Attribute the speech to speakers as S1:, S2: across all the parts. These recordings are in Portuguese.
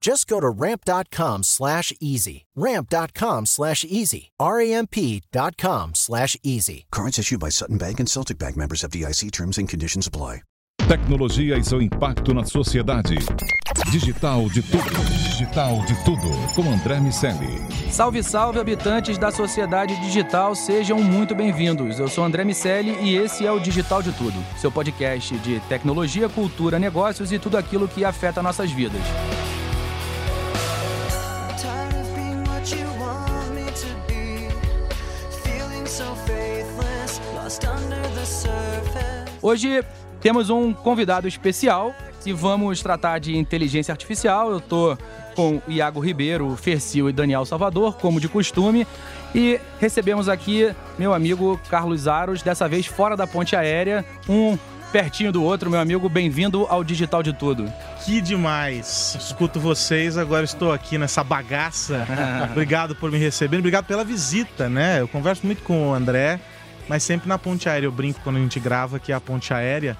S1: Just go to ramp.com slash easy. Ramp.com slash easy. R-A-M-P.com slash easy.
S2: Cards issued by Sutton Bank and Celtic Bank members of DIC terms and conditions apply.
S3: Tecnologia e seu impacto na sociedade. Digital de tudo. Digital de tudo. Com André Miceli.
S4: Salve, salve, habitantes da sociedade digital, sejam muito bem-vindos. Eu sou André Miceli e esse é o Digital de Tudo, seu podcast de tecnologia, cultura, negócios e tudo aquilo que afeta nossas vidas. Hoje temos um convidado especial e vamos tratar de inteligência artificial. Eu tô com Iago Ribeiro, Fercil e Daniel Salvador, como de costume. E recebemos aqui meu amigo Carlos Aros, dessa vez fora da ponte aérea, um pertinho do outro. Meu amigo, bem-vindo ao Digital de Tudo.
S5: Que demais! Escuto vocês, agora estou aqui nessa bagaça. obrigado por me receberem, obrigado pela visita, né? Eu converso muito com o André, mas sempre na ponte aérea. Eu brinco quando a gente grava que é a ponte aérea,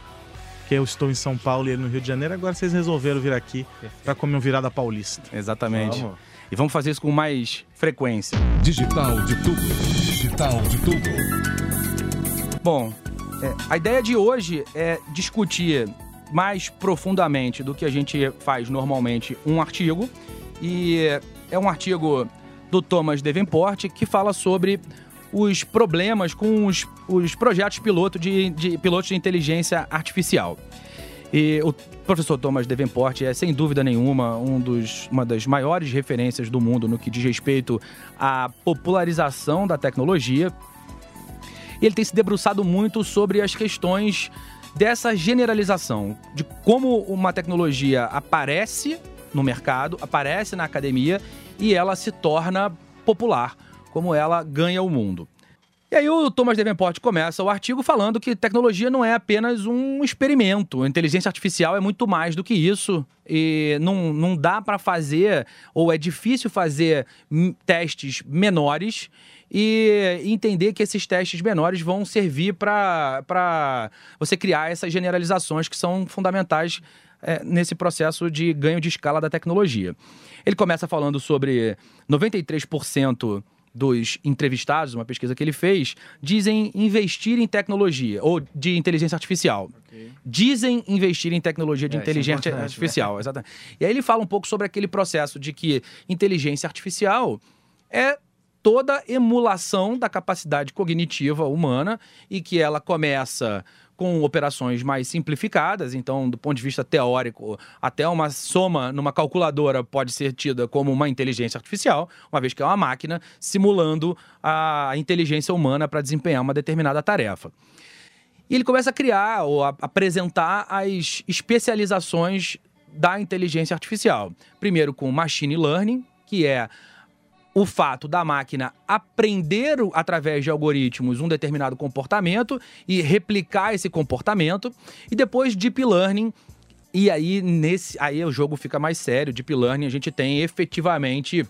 S5: que eu estou em São Paulo e ele no Rio de Janeiro. Agora vocês resolveram vir aqui para comer um virada paulista.
S4: Exatamente. E vamos fazer isso com mais frequência.
S3: Digital de tudo. Digital de tudo.
S4: Bom, é, a ideia de hoje é discutir mais profundamente do que a gente faz normalmente um artigo. E é um artigo do Thomas Davenport que fala sobre os problemas com os, os projetos piloto de, de pilotos de inteligência artificial. E o professor Thomas Davenport é, sem dúvida nenhuma, um dos, uma das maiores referências do mundo no que diz respeito à popularização da tecnologia. Ele tem se debruçado muito sobre as questões dessa generalização, de como uma tecnologia aparece no mercado, aparece na academia e ela se torna popular, como ela ganha o mundo. E aí o Thomas Davenport começa o artigo falando que tecnologia não é apenas um experimento. A inteligência artificial é muito mais do que isso. E não, não dá para fazer, ou é difícil fazer testes menores e entender que esses testes menores vão servir para você criar essas generalizações que são fundamentais é, nesse processo de ganho de escala da tecnologia. Ele começa falando sobre 93% dos entrevistados, uma pesquisa que ele fez, dizem investir em tecnologia ou de inteligência artificial. Dizem investir em tecnologia de
S6: É, é
S4: inteligência
S6: importante,
S4: artificial, exatamente. E aí ele fala um pouco sobre aquele processo de que inteligência artificial é toda emulação da capacidade cognitiva humana e que ela começa com operações mais simplificadas, então, do ponto de vista teórico, até uma soma numa calculadora pode ser tida como uma inteligência artificial, uma vez que é uma máquina simulando a inteligência humana para desempenhar uma determinada tarefa. E ele começa a criar ou a apresentar as especializações da inteligência artificial. Primeiro com machine learning, que é o fato da máquina aprender através de algoritmos um determinado comportamento e replicar esse comportamento, e depois deep learning. E aí nesse aí o jogo fica mais sério. Deep learning a gente tem efetivamente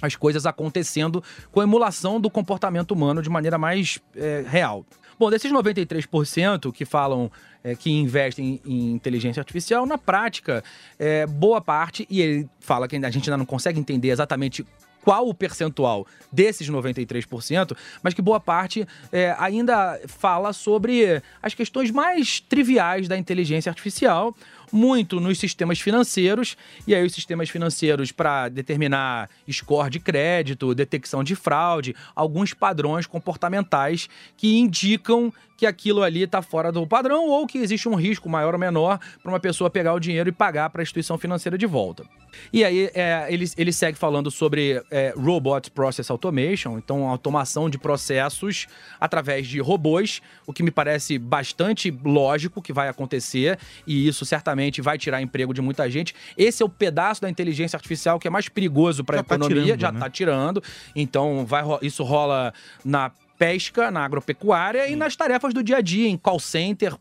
S4: as coisas acontecendo com a emulação do comportamento humano de maneira mais é, real. Bom, desses 93% que falam é, que investem em inteligência artificial, na prática, é, boa parte, e ele fala que a gente ainda não consegue entender exatamente qual o percentual desses 93%, mas que boa parte é, ainda fala sobre as questões mais triviais da inteligência artificial, muito nos sistemas financeiros, e aí os sistemas financeiros para determinar score de crédito, detecção de fraude, alguns padrões comportamentais que indicam que aquilo ali está fora do padrão ou que existe um risco maior ou menor para uma pessoa pegar o dinheiro e pagar para a instituição financeira de volta. E aí é, ele, ele segue falando sobre é, Robot Process Automation, então automação de processos através de robôs, o que me parece bastante lógico que vai acontecer e isso certamente vai tirar emprego de muita gente. Esse é o pedaço da inteligência artificial que é mais perigoso para a
S5: tá
S4: economia,
S5: tirando,
S4: já
S5: né?
S4: está tirando. Então vai, isso rola na pesca, na agropecuária e nas tarefas do dia a dia, em call center.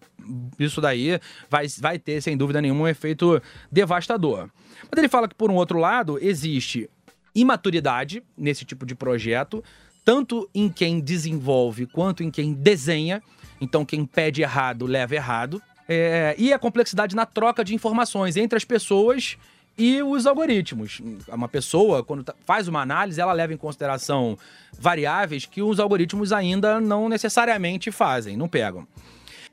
S4: Isso daí vai, vai ter, sem dúvida nenhuma, um efeito devastador. Mas ele fala que, por um outro lado, existe imaturidade nesse tipo de projeto, tanto em quem desenvolve quanto em quem desenha. Então, quem pede errado leva errado. É, e a complexidade na troca de informações entre as pessoas e os algoritmos. Uma pessoa, quando tá- faz uma análise, ela leva em consideração variáveis que os algoritmos ainda não necessariamente fazem, não pegam.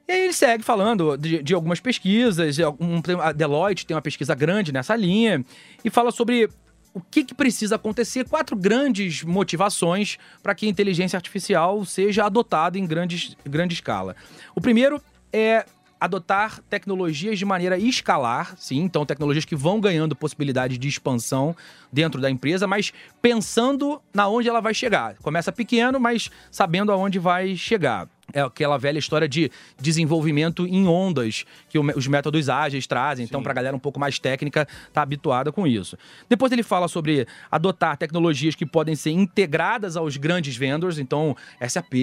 S4: E aí ele segue falando de, de algumas pesquisas, algum- a Deloitte tem uma pesquisa grande nessa linha, e fala sobre o que, que precisa acontecer, quatro grandes motivações para que a inteligência artificial seja adotada em grandes, grande escala. O primeiro é adotar tecnologias de maneira escalar, sim, então tecnologias que vão ganhando possibilidade de expansão dentro da empresa, mas pensando na onde ela vai chegar. Começa pequeno, mas sabendo aonde vai chegar. É aquela velha história de desenvolvimento em ondas que os métodos ágeis trazem. Então, para a galera um pouco mais técnica, tá habituada com isso. Depois ele fala sobre adotar tecnologias que podem ser integradas aos grandes vendors, então SAP,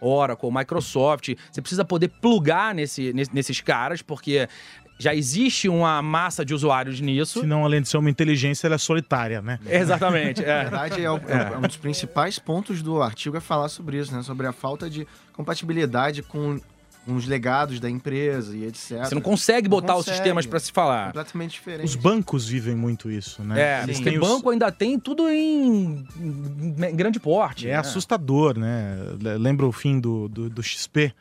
S4: Oracle, Microsoft. Você precisa poder plugar nesse- nesses caras, porque já existe uma massa de usuários nisso.
S5: Senão, além de ser uma inteligência, ela é solitária, né?
S4: Exatamente.
S6: Na
S4: É.
S6: verdade, é, o- é um dos principais pontos do artigo é falar sobre isso, né? Sobre a falta de compatibilidade com, os legados da empresa e etc.
S4: Você não consegue botar os
S6: consegue.
S4: sistemas para se falar.
S6: Completamente diferente.
S5: Os bancos vivem muito isso, né?
S4: É,
S5: Eles
S4: porque
S5: os-
S4: banco ainda tem tudo em, em grande porte.
S5: É
S4: né?
S5: assustador, né? Le- Lembra o fim do, do, do XP?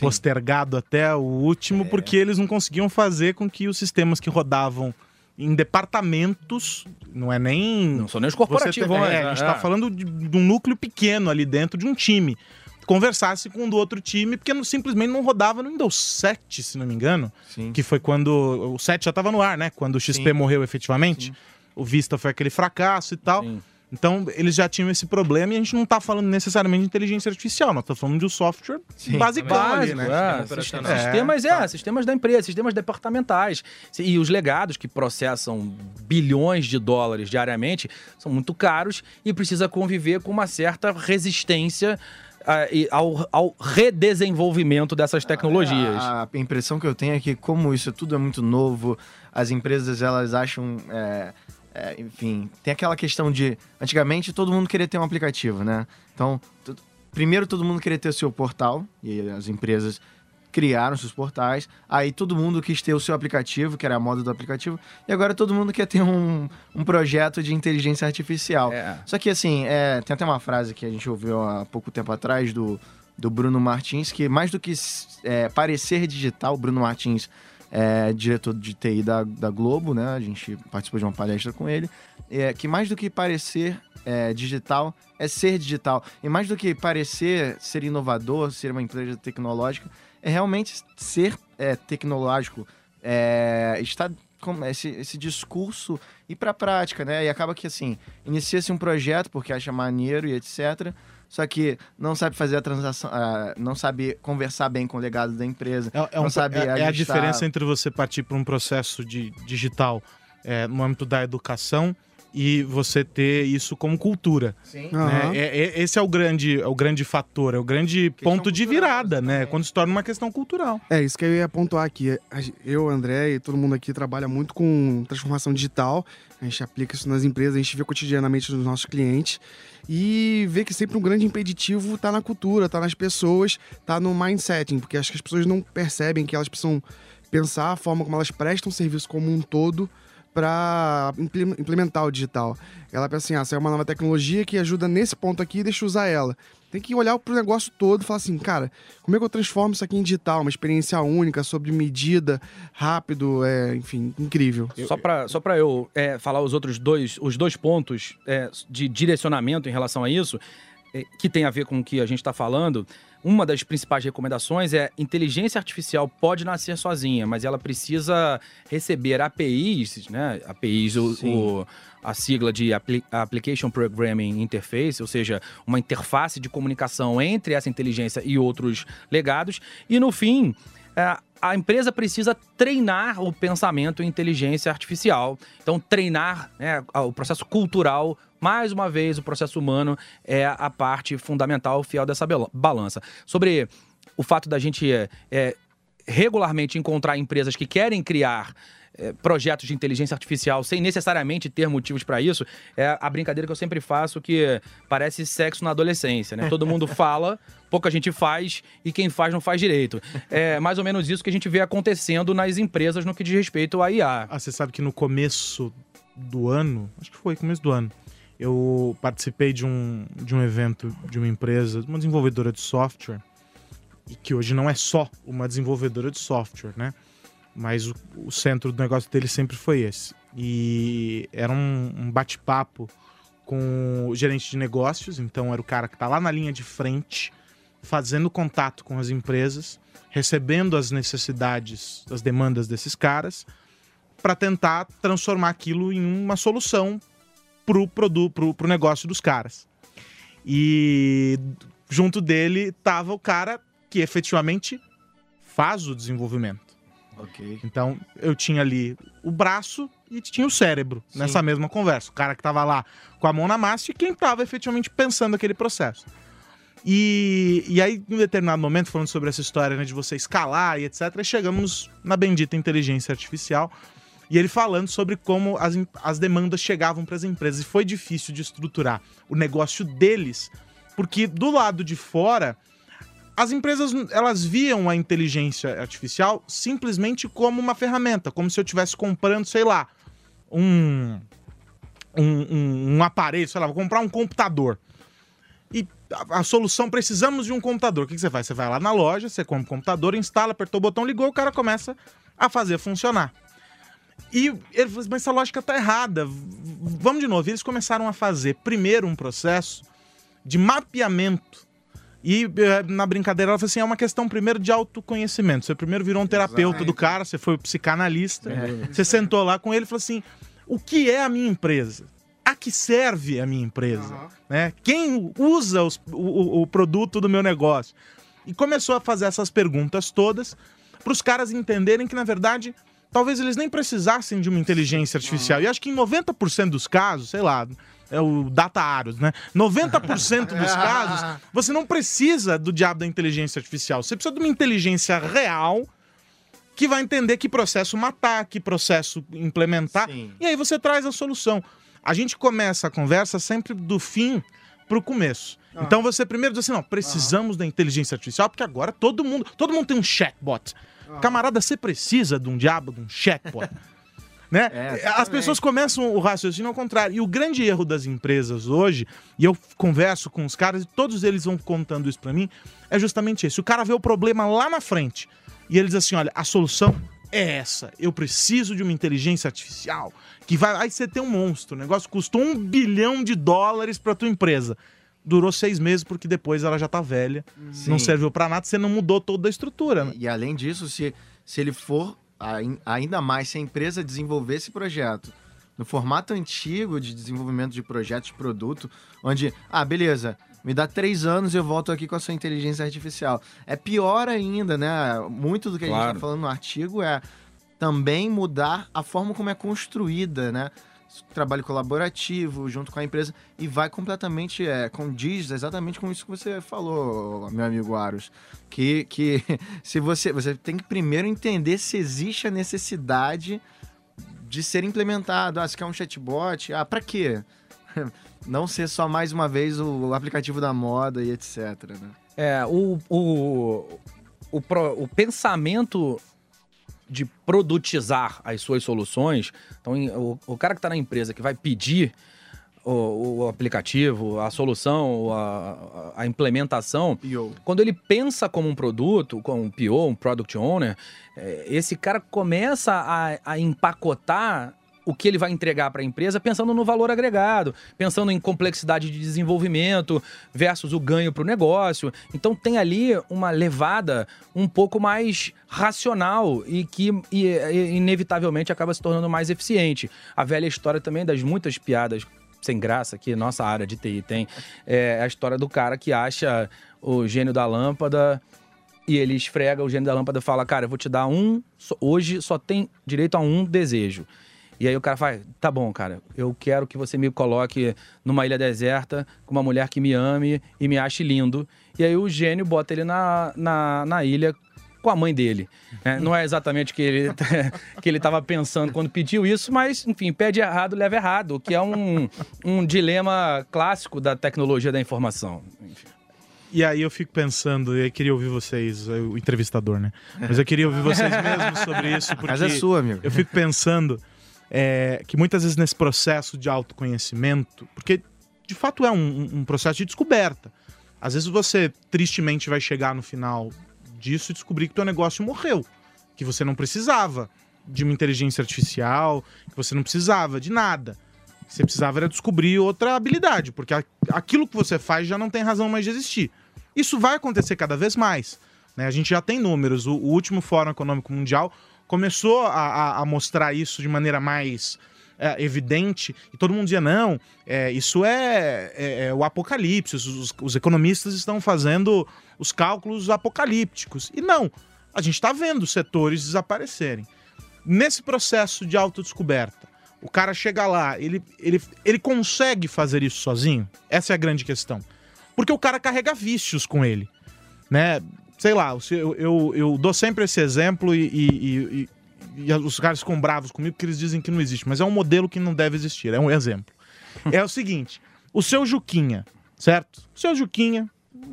S5: Postergado até o último, porque eles não conseguiam fazer com que os sistemas que rodavam em departamentos, não é nem.
S4: Não são nem os corporativos.
S5: tem-
S4: né?
S5: é, a gente
S4: É.
S5: tá falando de, de um núcleo pequeno ali dentro de um time. Conversasse com o do outro time, porque não- simplesmente não rodava no Windows 7, se não me engano.
S6: Sim.
S5: Que foi quando. O 7 já tava no ar, né? Quando o XP
S6: Sim.
S5: morreu efetivamente.
S6: Sim.
S5: O Vista foi aquele fracasso e tal.
S4: Sim.
S5: Então, eles já tinham esse problema e a gente não tá falando necessariamente de inteligência artificial, nós estamos falando de um software
S6: Sim,
S5: basicão ali,
S4: Básico,
S5: né?
S4: é,
S6: operacional.
S5: É,
S4: sistemas, é, sistemas da empresa, sistemas departamentais. E os legados que processam bilhões de dólares diariamente são muito caros e precisa conviver com uma certa resistência ah, ao, ao redesenvolvimento dessas tecnologias.
S6: A, a impressão que eu tenho é que, como isso tudo é muito novo, as empresas elas acham. é, é, enfim, tem aquela questão de. Antigamente todo mundo queria ter um aplicativo, né? Então, primeiro todo mundo queria ter o seu portal, e as empresas criaram seus portais. Aí todo mundo quis ter o seu aplicativo, que era a moda do aplicativo, e agora todo mundo quer ter um, um projeto de inteligência artificial.
S4: É.
S6: Só que assim, é, tem até uma frase que a gente ouviu há pouco tempo atrás do, do Bruno Martins, que mais do que é, parecer digital, Bruno Martins é diretor de TI da, da Globo, né? A gente participou de uma palestra com ele. É, que mais do que parecer é, digital, é ser digital. E mais do que parecer ser inovador, ser uma empresa tecnológica, é realmente ser é, tecnológico. É, está com esse, esse discurso ir para a prática, né? E acaba que assim, inicia-se um projeto porque acha maneiro e etc. Só que não sabe fazer a transação, ah, não sabe conversar bem com o legado da empresa.
S5: É, é um- é- é a diferença entre você partir para um processo de digital é, no âmbito da educação e você ter isso como cultura.
S6: Sim.
S5: né? É- é- esse é o grande, é o grande fator, é o grande
S6: Questão
S5: ponto de virada, né? Quando se torna uma questão cultural.
S7: É, isso que eu ia pontuar aqui. Eu, André e todo mundo aqui trabalha muito com transformação digital. A gente aplica isso nas empresas, a gente vê cotidianamente nos nossos clientes. E vê que sempre um grande impeditivo tá na cultura, tá nas pessoas, tá no mindsetting, porque acho que as pessoas não percebem que elas precisam pensar a forma como elas prestam serviço como um todo para implementar o digital. Ela pensa assim, ah, saiu uma nova tecnologia que ajuda nesse ponto aqui, deixa eu usar ela. Tem que olhar pro negócio todo e falar assim, cara, como é que eu transformo isso aqui em digital? Uma experiência única, sobre medida, rápido, é, enfim, incrível.
S4: Só para só eu é, falar os outros dois, os dois pontos é, de direcionamento em relação a isso, é, que tem a ver com o que a gente está falando, uma das principais recomendações é inteligência artificial pode nascer sozinha, mas ela precisa receber APIs, né? APIs, o, o- a sigla de Appli- Application Programming Interface, ou seja, uma interface de comunicação entre essa inteligência e outros legados. E no fim, é, a empresa precisa treinar o pensamento em inteligência artificial. Então, treinar né, o processo cultural, mais uma vez, o processo humano é a parte fundamental, fiel dessa balança. Sobre o fato da gente é, é, regularmente encontrar empresas que querem criar é, projetos de inteligência artificial sem necessariamente ter motivos para isso, é a brincadeira que eu sempre faço que parece sexo na adolescência, né? Todo mundo fala, pouca gente faz e quem faz não faz direito. É mais ou menos isso que a gente vê acontecendo nas empresas no que diz respeito à IA.
S5: Ah, você sabe que no começo do ano, acho que foi começo do ano, eu participei de um, de um evento de uma empresa, uma desenvolvedora de software, e que hoje não é só uma desenvolvedora de software, né? Mas o, o centro do negócio dele sempre foi esse. E era um, um bate-papo com o gerente de negócios, então era o cara que está lá na linha de frente, fazendo contato com as empresas, recebendo as necessidades, as demandas desses caras, para tentar transformar aquilo em uma solução pro produto, pro, pro negócio dos caras. E junto dele tava o cara que efetivamente faz o desenvolvimento.
S6: Ok.
S5: Então eu tinha ali o braço e tinha o cérebro
S6: Sim.
S5: nessa mesma conversa. O cara que tava lá com a mão na massa e quem tava efetivamente pensando aquele processo. E, e aí, em um determinado momento, falando sobre essa história né, de você escalar e etc., chegamos na bendita inteligência artificial. E ele falando sobre como as, as demandas chegavam para as empresas. E foi difícil de estruturar o negócio deles, porque do lado de fora, as empresas elas viam a inteligência artificial simplesmente como uma ferramenta, como se eu estivesse comprando, sei lá, um, um, um, aparelho, sei lá, vou comprar um computador. E a, a solução, precisamos de um computador. O que, que você faz? Você vai lá na loja, você compra um computador, instala, apertou o botão, ligou, o cara começa a fazer funcionar. E ele falou assim, mas essa lógica tá errada. Vamos de novo. E eles começaram a fazer primeiro um processo de mapeamento. E eh, na brincadeira ela falou assim: é uma questão primeiro de autoconhecimento. Você primeiro virou um terapeuta do cara, você foi o psicanalista, você sentou lá com ele e falou assim: o que é a minha empresa? A que serve a minha empresa? Né? Quem usa os- o- o produto do meu negócio? E começou a fazer essas perguntas todas para os caras entenderem que, na verdade, talvez eles nem precisassem de uma inteligência artificial. E acho que em 90% dos casos, sei lá, é o data aros, né? 90% dos casos, você não precisa do diabo da inteligência artificial. Você precisa de uma inteligência real que vai entender que processo matar, que processo implementar.
S6: Sim.
S5: E aí você traz a solução. A gente começa a conversa sempre do fim pro começo. Então você primeiro diz assim, não, precisamos da inteligência artificial, porque agora todo mundo, todo mundo tem um chatbot. Camarada, você precisa de um diabo de um chatbot. né?
S6: É,
S5: As pessoas começam o raciocínio ao contrário. E o grande erro das empresas hoje, e eu converso com os caras e todos eles vão contando isso pra mim, é justamente esse. O cara vê o problema lá na frente e ele diz assim: olha, a solução é essa. Eu preciso de uma inteligência artificial que vai. Aí você tem um monstro. O negócio custou um bilhão de dólares pra tua empresa. Durou seis meses porque depois ela já tá velha, não
S6: Sim.
S5: serviu pra nada, você não mudou toda a estrutura. né?
S6: E além disso, se, se ele for ain- ainda mais, se a empresa desenvolver esse projeto no formato antigo de desenvolvimento de projetos de produto, onde, ah, beleza, me dá três anos e eu volto aqui com a sua inteligência artificial. É pior ainda, né? Muito do que a gente está falando no artigo é também mudar a forma como é construída, né? Trabalho colaborativo junto com a empresa e vai completamente, é, condiz exatamente com isso que você falou, meu amigo Aros. Que, que se você, você tem que primeiro entender se existe a necessidade de ser implementado. Ah, se quer um chatbot, ah, pra quê? Não ser só mais uma vez o aplicativo da moda e etc, né?
S4: É, o, o, o, o pensamento de produtizar as suas soluções, então o, o cara que está na empresa que vai pedir o, o aplicativo, a solução, a, a- implementação, quando ele pensa como um produto, como um PO, um Product Owner, eh, esse cara começa a, a empacotar o que ele vai entregar para a empresa pensando no valor agregado, pensando em complexidade de desenvolvimento versus o ganho para o negócio. Então tem ali uma levada um pouco mais racional e que e- e- inevitavelmente acaba se tornando mais eficiente. A velha história também das muitas piadas sem graça que nossa área de TI tem é a história do cara que acha o gênio da lâmpada e ele esfrega o gênio da lâmpada fala: Cara, eu vou te dar um. Hoje só tem direito a um desejo. E aí o cara fala: Tá bom, cara, eu quero que você me coloque numa ilha deserta com uma mulher que me ame e me ache lindo. E aí o gênio bota ele na, na, na ilha com a mãe dele. né? Não é exatamente o que ele que ele estava pensando quando pediu isso, mas, enfim, pede errado, leva errado, o que é um, um dilema clássico da tecnologia da informação.
S5: E aí eu fico pensando, e eu queria ouvir vocês, o entrevistador, né? Mas eu queria ouvir vocês mesmos sobre isso, porque
S6: Casa é sua, amigo.
S5: eu fico pensando é, que muitas vezes nesse processo de autoconhecimento, porque de fato é um, um processo de descoberta. Às vezes você tristemente vai chegar no final disso e descobrir que teu negócio morreu, que você não precisava de uma inteligência artificial, que você não precisava de nada. Que Você precisava era descobrir outra habilidade, porque aquilo que você faz já não tem razão mais de existir. Isso vai acontecer cada vez mais. né? A gente já tem números. O, o último Fórum Econômico Mundial começou a, a- a mostrar isso de maneira mais é, evidente. E todo mundo dizia: não, é, isso é, é- é o apocalipse. Os, os- economistas estão fazendo os cálculos apocalípticos. E não, a gente está vendo setores desaparecerem. Nesse processo de autodescoberta, o cara chega lá, ele, ele, ele consegue fazer isso sozinho? Essa é a grande questão. Porque o cara carrega vícios com ele, né? Sei lá, eu, eu, eu dou sempre esse exemplo e, e- e- e- os caras ficam bravos comigo porque eles dizem que não existe, mas é um modelo que não deve existir, é um exemplo. é o seguinte, o seu Juquinha, certo? O seu Juquinha,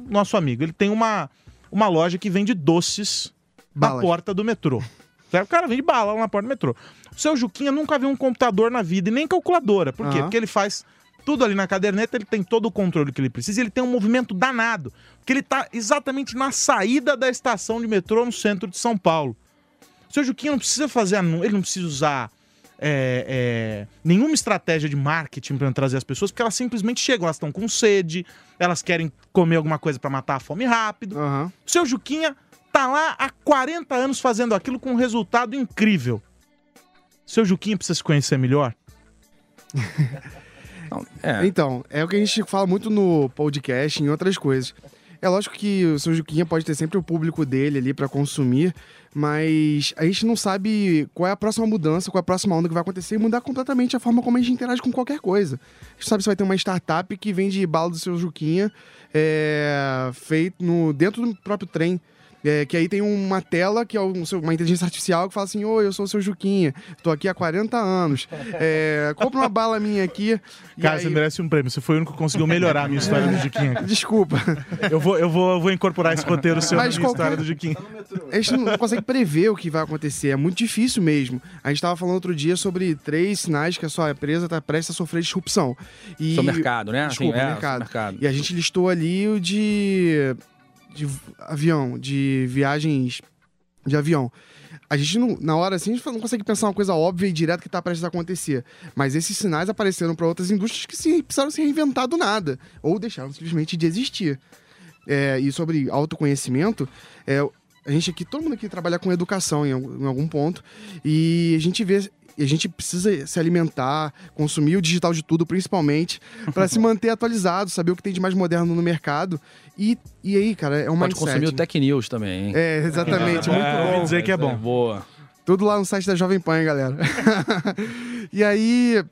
S5: nosso amigo, ele tem uma, uma loja que vende doces na porta do metrô. Certo? O cara vende bala lá na porta do metrô. O seu Juquinha nunca viu um computador na vida e nem calculadora. Por quê?
S7: Aham.
S5: Porque ele faz tudo ali na caderneta, ele tem todo o controle que ele precisa e ele tem um movimento danado. Porque ele tá exatamente na saída da estação de metrô no centro de São Paulo. O seu Juquinha não precisa fazer ele não precisa usar é, é, nenhuma estratégia de marketing para trazer as pessoas, porque elas simplesmente chegam, elas estão com sede, elas querem comer alguma coisa para matar a fome rápido.
S7: Aham.
S5: O seu Juquinha tá lá há 40 anos fazendo aquilo com um resultado incrível. Seu Juquinha precisa se conhecer melhor?
S4: É,
S7: Então, é o que a gente fala muito no podcast em outras coisas. É lógico que o seu Juquinha pode ter sempre o público dele ali pra consumir, mas a gente não sabe qual é a próxima mudança, qual é a próxima onda que vai acontecer e mudar completamente a forma como a gente interage com qualquer coisa. A gente sabe se vai ter uma startup que vende bala do seu Juquinha é, feito no, dentro do próprio trem. É, que aí tem uma tela que é um seu- uma inteligência artificial que fala assim: Oi, eu sou o seu Juquinha, tô aqui há 40 anos. É, compra uma bala minha aqui.
S5: Cara,
S7: aí-
S5: você merece um prêmio. Você foi o único que conseguiu melhorar a minha história do Juquinha.
S7: Desculpa.
S5: Eu vou, eu vou, eu vou incorporar esse roteiro seu
S7: Mas
S5: na minha
S7: qualquer-
S5: história do Juquinha.
S7: A gente não consegue prever o que vai acontecer. É muito difícil mesmo. A gente estava falando outro dia sobre três sinais que a sua empresa está prestes a sofrer disrupção. E...
S4: seu mercado, né?
S7: Desculpa,
S4: é,
S7: mercado.
S4: mercado.
S7: E a gente listou ali o de, de avião, de viagens de avião. A gente não, na hora assim, a gente não consegue pensar uma coisa óbvia e direta que está prestes a acontecer. Mas esses sinais apareceram para outras indústrias que se, precisaram se reinventar do nada. Ou deixaram simplesmente de existir. É, e sobre autoconhecimento, é, a gente aqui, todo mundo aqui trabalha com educação em, algum- em algum ponto. E a gente vê. E a gente precisa se alimentar, consumir o digital de tudo, principalmente, para se manter atualizado, saber o que tem de mais moderno no mercado. E, e aí, cara, é um
S4: Pode
S7: mindset.
S4: consumir o Tech News também, hein?
S7: É, exatamente, muito
S5: É,
S7: bom.
S5: dizer que é bom.
S4: Boa.
S7: Tudo lá no site da Jovem Pan, hein, galera. e aí,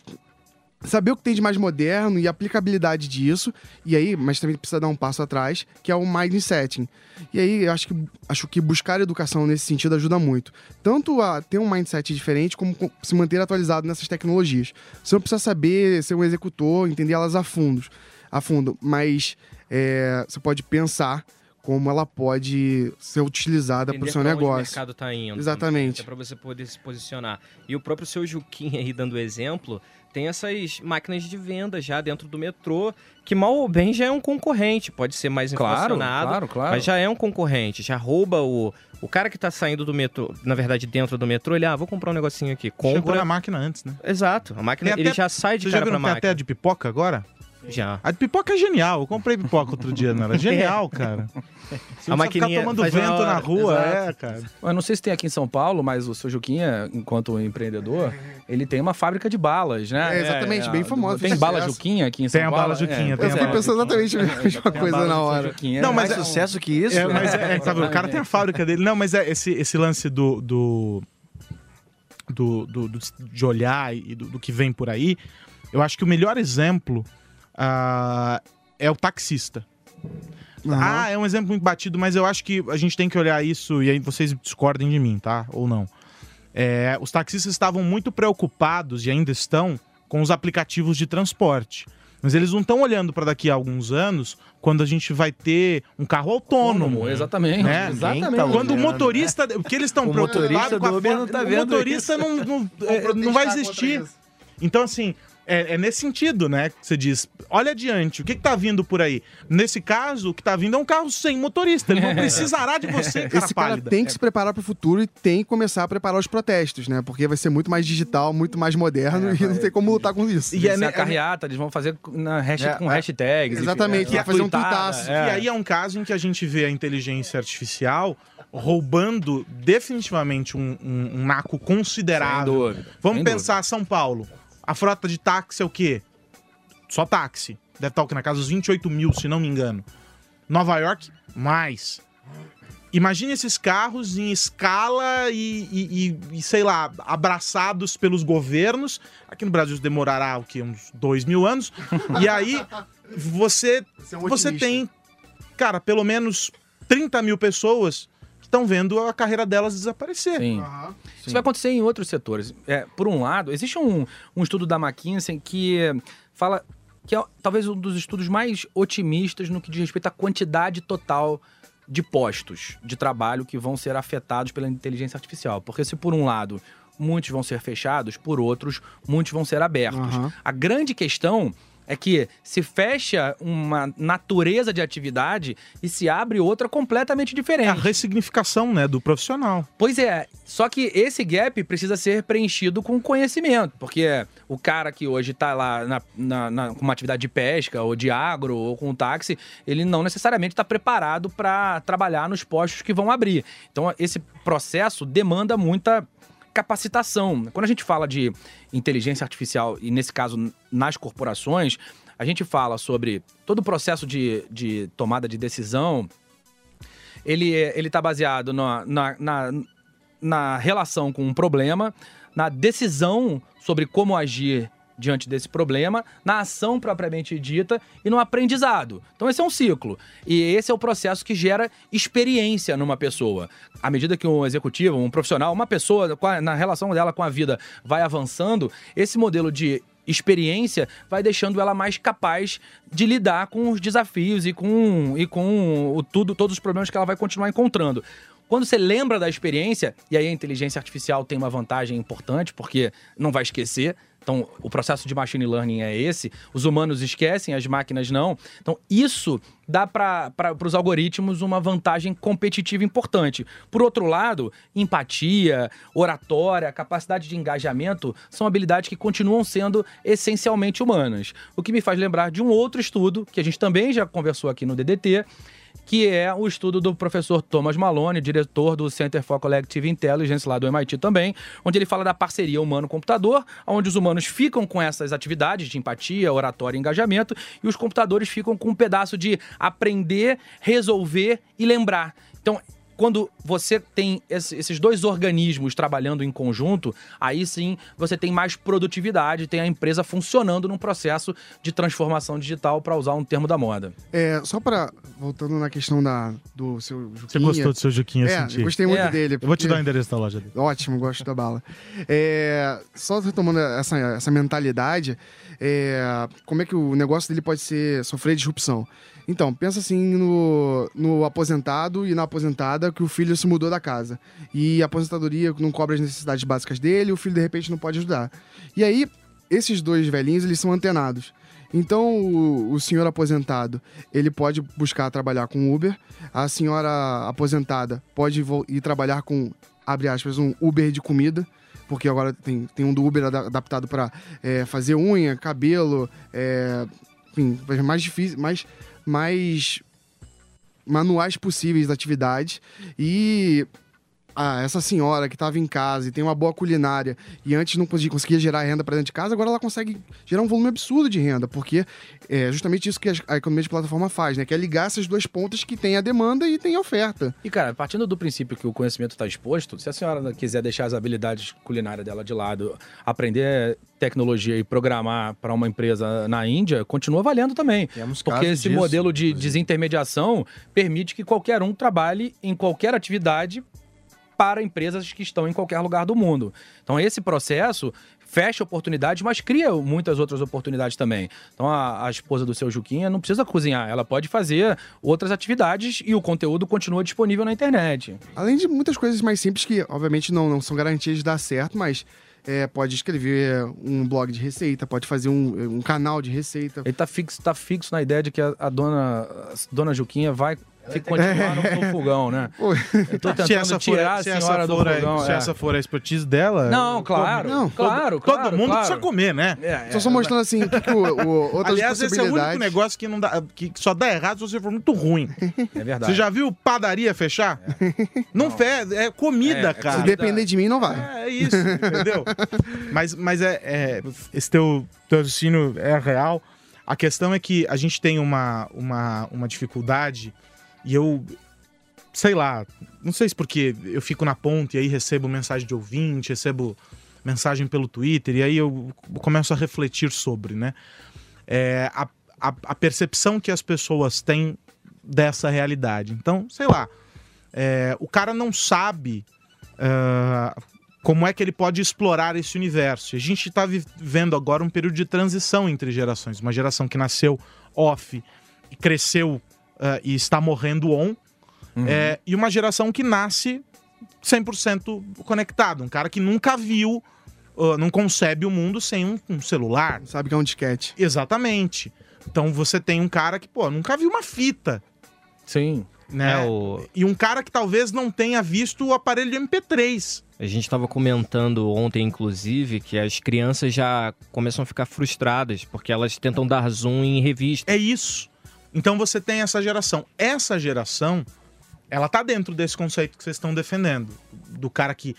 S7: saber o que tem de mais moderno e a aplicabilidade disso. E aí, mas também precisa dar um passo atrás, que é o mindsetting. E aí, eu acho que, acho que buscar educação nesse sentido ajuda muito. Tanto a ter um mindset diferente, como co- se manter atualizado nessas tecnologias. Você não precisa saber ser um executor, entender elas a fundo, a fundo mas é, você pode pensar como ela pode ser utilizada para o seu
S8: onde O
S7: negócio.
S8: mercado tá indo.
S7: Exatamente.
S8: É para você poder se posicionar. E o próprio seu Juquinha aí dando exemplo, tem essas máquinas de venda já dentro do metrô, que mal ou bem já é um concorrente. Pode ser mais
S4: Claro,
S8: inflacionado,
S4: claro, claro.
S8: mas já é um concorrente. Já rouba o. O cara que tá saindo do metrô, na verdade, dentro do metrô, ele, ah, vou comprar um negocinho aqui.
S5: Chegou
S8: Compra.
S5: na máquina antes, né?
S8: Exato. A máquina,
S5: Tem
S8: ele
S5: até-
S8: já sai de
S5: Vocês já
S8: cara
S5: viram
S8: pra
S5: que tem
S8: máquina.
S5: até a de pipoca agora?
S8: Já.
S5: A de pipoca é genial. Eu comprei pipoca outro dia, não era? Genial, cara. Você
S8: A maquininha
S5: ficar tomando
S8: na
S5: vento na
S8: hora,
S5: rua,
S8: exato.
S5: é, cara.
S4: Eu não sei se tem aqui em São Paulo, mas o seu Juquinha, enquanto empreendedor, ele tem uma fábrica de balas, né?
S7: É, exatamente, bem famosa,
S4: Tem bala
S7: sucesso.
S4: Juquinha aqui em São
S5: Tem a
S4: Paulo?
S5: bala Juquinha,
S4: É,
S5: tem
S7: Eu
S5: a
S7: fiquei
S5: bala
S7: pensando exatamente a mesma
S4: Tem a
S7: coisa
S4: bala
S7: na hora.
S4: Juquinha.
S5: Não,
S6: Mais
S5: mas é-
S6: sucesso que isso?
S5: É, mas é, é, sabe, o cara tem a fábrica dele. Não, mas é esse, esse lance do, do, do, do- do- de olhar e do, do que vem por aí. Eu acho que o melhor exemplo ah, é o taxista.
S7: Aham.
S5: Ah, é um exemplo muito batido, mas eu acho que a gente tem que olhar isso e aí vocês discordem de mim, tá? Ou não. É, os taxistas estavam muito preocupados e ainda estão com os aplicativos de transporte. Mas eles não estão olhando para daqui a alguns anos, quando a gente vai ter um carro autônomo.
S4: Exatamente.
S5: Né?
S4: Exatamente.
S6: Ninguém tá
S5: Quando o
S6: olhando,
S5: motorista. Porque eles estão preocupados com a
S6: Uber não tá
S5: O motorista
S6: isso.
S5: não, não, é, não vai existir. Então, assim, é, é nesse sentido, né? Que você diz, olha adiante, o que, que tá vindo por aí? Nesse caso, o que tá vindo é um carro sem motorista. Ele não precisará de você, cara
S7: Esse cara
S5: pálida.
S7: tem que se preparar para o futuro e tem que começar a preparar os protestos, né? Porque vai ser muito mais digital, muito mais moderno e não tem como lutar com isso.
S5: E é,
S4: é, a carreata, eles vão fazer na hashtag,
S6: É,
S4: com
S6: é.
S4: hashtags.
S7: Exatamente,
S4: enfim,
S7: vai fazer um
S4: tweetada,
S7: tuitaço.
S4: é.
S5: E aí é um caso em que a gente vê a inteligência artificial roubando definitivamente um, um, um naco
S4: Sem
S5: considerável.
S4: dúvida.
S5: Vamos
S4: sem
S5: pensar São Paulo. A frota de táxi é o quê? Só táxi. Deve estar o quê? na casa dos 28 mil, se não me engano. Nova York, mais. Imagine esses carros em escala e, e- e- sei lá, abraçados pelos governos. Aqui no Brasil demorará o quê? Uns dois mil anos. E aí você,
S7: Você é um
S5: você tem, cara, pelo menos 30 mil pessoas estão vendo a carreira delas desaparecer.
S4: Sim.
S7: Aham.
S4: Isso vai acontecer em outros setores. É, por um lado, existe um, um estudo da McKinsey que fala que é talvez um dos estudos mais otimistas no que diz respeito à quantidade total de postos de trabalho que vão ser afetados pela inteligência artificial. Porque se por um lado muitos vão ser fechados, por outros muitos vão ser abertos.
S7: Aham.
S4: A grande questão é que se fecha uma natureza de atividade e se abre outra completamente
S5: É a
S4: diferente.
S5: ressignificação, né, do profissional.
S4: Pois é, só que esse gap precisa ser preenchido com conhecimento, porque o cara que hoje tá lá na, na- na- com uma atividade de pesca, ou de agro, ou com táxi, ele não necessariamente está preparado para trabalhar nos postos que vão abrir. Então, esse processo demanda muita capacitação. Quando a gente fala de inteligência artificial, e nesse caso nas corporações, a gente fala sobre todo o processo de, de tomada de decisão, ele ele está baseado na, na, na, na relação com um problema, na decisão sobre como agir diante desse problema, na ação propriamente dita e no aprendizado. Então esse é um ciclo. E esse é o processo que gera experiência numa pessoa. À medida que um executivo, um profissional, uma pessoa, na relação dela com a vida vai avançando, esse modelo de experiência vai deixando ela mais capaz de lidar com os desafios e com, e com o tudo, todos os problemas que ela vai continuar encontrando. Quando você lembra da experiência, e aí a inteligência artificial tem uma vantagem importante, porque não vai esquecer. Então, o processo de machine learning é esse. Os humanos esquecem, as máquinas não. Então, isso dá para os algoritmos uma vantagem competitiva importante. Por outro lado, empatia, oratória, capacidade de engajamento são habilidades que continuam sendo essencialmente humanas. O que me faz lembrar de um outro estudo, que a gente também já conversou aqui no DDT, que é o estudo do professor Thomas Malone, diretor do Center for Collective Intelligence, lá do MIT também, onde ele fala da parceria humano-computador, onde os humanos ficam com essas atividades de empatia, oratória e engajamento, e os computadores ficam com um pedaço de aprender, resolver e lembrar. Então, quando você tem esse- esses dois organismos trabalhando em conjunto, aí sim você tem mais produtividade, tem a empresa funcionando num processo de transformação digital, para usar um termo da moda.
S7: É, só para voltando na questão da, do seu Juquinha.
S5: Você gostou do seu Juquinha, eu
S7: É,
S5: senti.
S7: eu gostei muito
S4: É.
S7: dele.
S5: Eu vou te
S7: porque-
S5: dar o endereço da loja dele.
S7: Ótimo, gosto da bala. É, só retomando essa, essa mentalidade, é, como é que o negócio dele pode ser sofrer disrupção? Então, pensa assim no, no aposentado e na aposentada que o filho se mudou da casa. E a aposentadoria não cobre as necessidades básicas dele, o filho de repente não pode ajudar. E aí, esses dois velhinhos, eles são antenados. Então, o, o senhor aposentado, ele pode buscar trabalhar com Uber. A senhora aposentada pode ir trabalhar com, abre aspas, um Uber de comida. Porque agora tem, tem um do Uber ada- adaptado para fazer unha, cabelo, é, enfim, mais difícil, mais, mais manuais possíveis da atividade. E ah, essa senhora que estava em casa e tem uma boa culinária e antes não conseguia, conseguia gerar renda para dentro de casa, agora ela consegue gerar um volume absurdo de renda, porque é justamente isso que a- economia de plataforma faz, né? Que é ligar essas duas pontas que tem a demanda e tem a oferta.
S4: E, cara, partindo do princípio que o conhecimento está exposto, se a senhora quiser deixar as habilidades culinárias dela de lado, aprender tecnologia e programar para uma empresa na Índia, continua valendo também.
S6: Temos
S4: Porque esse
S6: disso,
S4: modelo de
S6: inclusive.
S4: desintermediação permite que qualquer um trabalhe em qualquer atividade para empresas que estão em qualquer lugar do mundo. Então, esse processo fecha oportunidades, mas cria muitas outras oportunidades também. Então, a, a esposa do seu Juquinha não precisa cozinhar, ela pode fazer outras atividades e o conteúdo continua disponível na internet.
S7: Além de muitas coisas mais simples que, obviamente, não, não são garantias de dar certo, mas é, pode escrever um blog de receita, pode fazer um, um canal de receita.
S4: Ele tá fixo, tá fixo na ideia de que a, a dona, a dona Juquinha vai que continuar no, no fogão, né? Eu tô tentando
S5: Se essa, for,
S4: tirar
S5: se
S4: a
S5: essa
S4: senhora do
S5: for a-
S4: fogão.
S5: se
S4: é.
S5: essa for a expertise dela.
S4: Não, claro,
S7: Não,
S4: claro,
S5: todo,
S4: claro,
S5: todo mundo
S4: claro.
S5: precisa comer, né?
S4: É,
S7: Só
S4: é,
S7: só mostrando assim o que, que o, o, outras
S5: Aliás, esse é o único negócio que, não dá, que só dá errado se você for muito ruim.
S4: É verdade.
S5: Você já viu padaria fechar? Não, fede, é comida,
S4: É, é
S5: cara.
S7: Se depender de mim, não vai.
S5: É isso, entendeu? mas mas é, é- esse teu, teu raciocínio é real. A questão é que a gente tem uma, uma, uma dificuldade e eu, sei lá, não sei se porque eu fico na ponte e aí recebo mensagem de ouvinte, recebo mensagem pelo Twitter e aí eu começo a refletir sobre, né? É, a, a, a percepção que as pessoas têm dessa realidade. Então, sei lá, é, o cara não sabe ah, como é que ele pode explorar esse universo. A gente está vivendo agora um período de transição entre gerações. Uma geração que nasceu off e cresceu e está morrendo on. É, e uma geração que nasce 100% conectado. Um cara que nunca viu, ah, não concebe o mundo sem um, um celular.
S7: Sabe que é um disquete.
S5: Exatamente. Então você tem um cara que, pô, nunca viu uma fita.
S4: Sim.
S5: Né?
S8: É, o-
S5: E um cara que talvez não tenha visto o aparelho de MP3.
S8: A gente estava comentando ontem, inclusive, que as crianças já começam a ficar frustradas porque elas tentam dar zoom em revista.
S5: É isso. Então você tem essa geração. Essa geração, ela tá dentro desse conceito que vocês estão defendendo. Do cara que,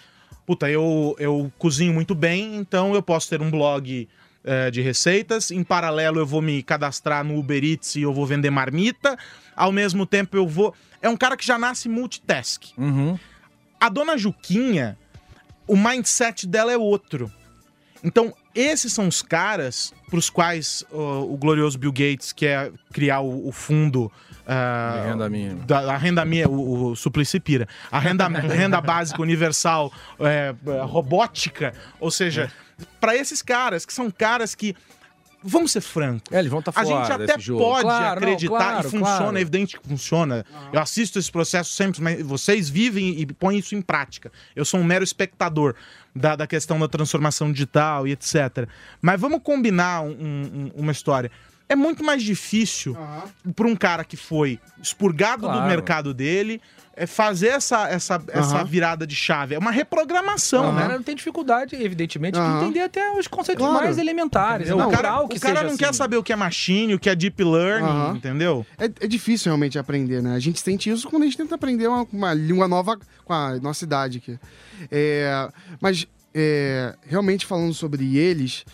S5: puta, eu, eu cozinho muito bem, então eu posso ter um blog eh, de receitas. Em paralelo, eu vou me cadastrar no Uber Eats e eu vou vender marmita. Ao mesmo tempo, eu vou. É um cara que já nasce multitask.
S4: Uhum.
S5: A dona Juquinha, o mindset dela é outro. Então, esses são os caras pros quais ó, o glorioso Bill Gates quer criar o, o fundo.
S4: De renda mínima.
S5: Da, a renda minha, o, o Suplicy Pira. A renda, renda básica universal é, é, robótica. Ou seja, para esses caras, que são caras que. Vamos ser francos.
S4: É, eles vão estar
S5: A gente até pode
S4: Claro, não,
S5: acreditar
S4: claro,
S5: e funciona,
S4: claro.
S5: é evidente que funciona. Eu assisto esse processo sempre, mas vocês vivem e põem isso em prática. Eu sou um mero espectador da, da questão da transformação digital e etc. Mas vamos combinar um- um- uma história. É muito mais difícil para um cara que foi expurgado do
S4: Claro.
S5: mercado dele é fazer essa, essa, essa
S7: Aham.
S5: virada de chave. É uma reprogramação,
S4: O
S5: né?
S4: cara não tem dificuldade, evidentemente,
S7: Aham.
S4: de entender até os conceitos
S7: Claro.
S4: mais elementares. É
S5: o cara, o
S4: que
S5: cara não
S4: assim.
S5: quer saber o que é machine, o que é deep learning, entendeu?
S7: É, é difícil realmente aprender, né? A gente sente isso quando a gente tenta aprender uma, uma língua nova com a nossa idade aqui. É, mas, é, realmente falando sobre eles,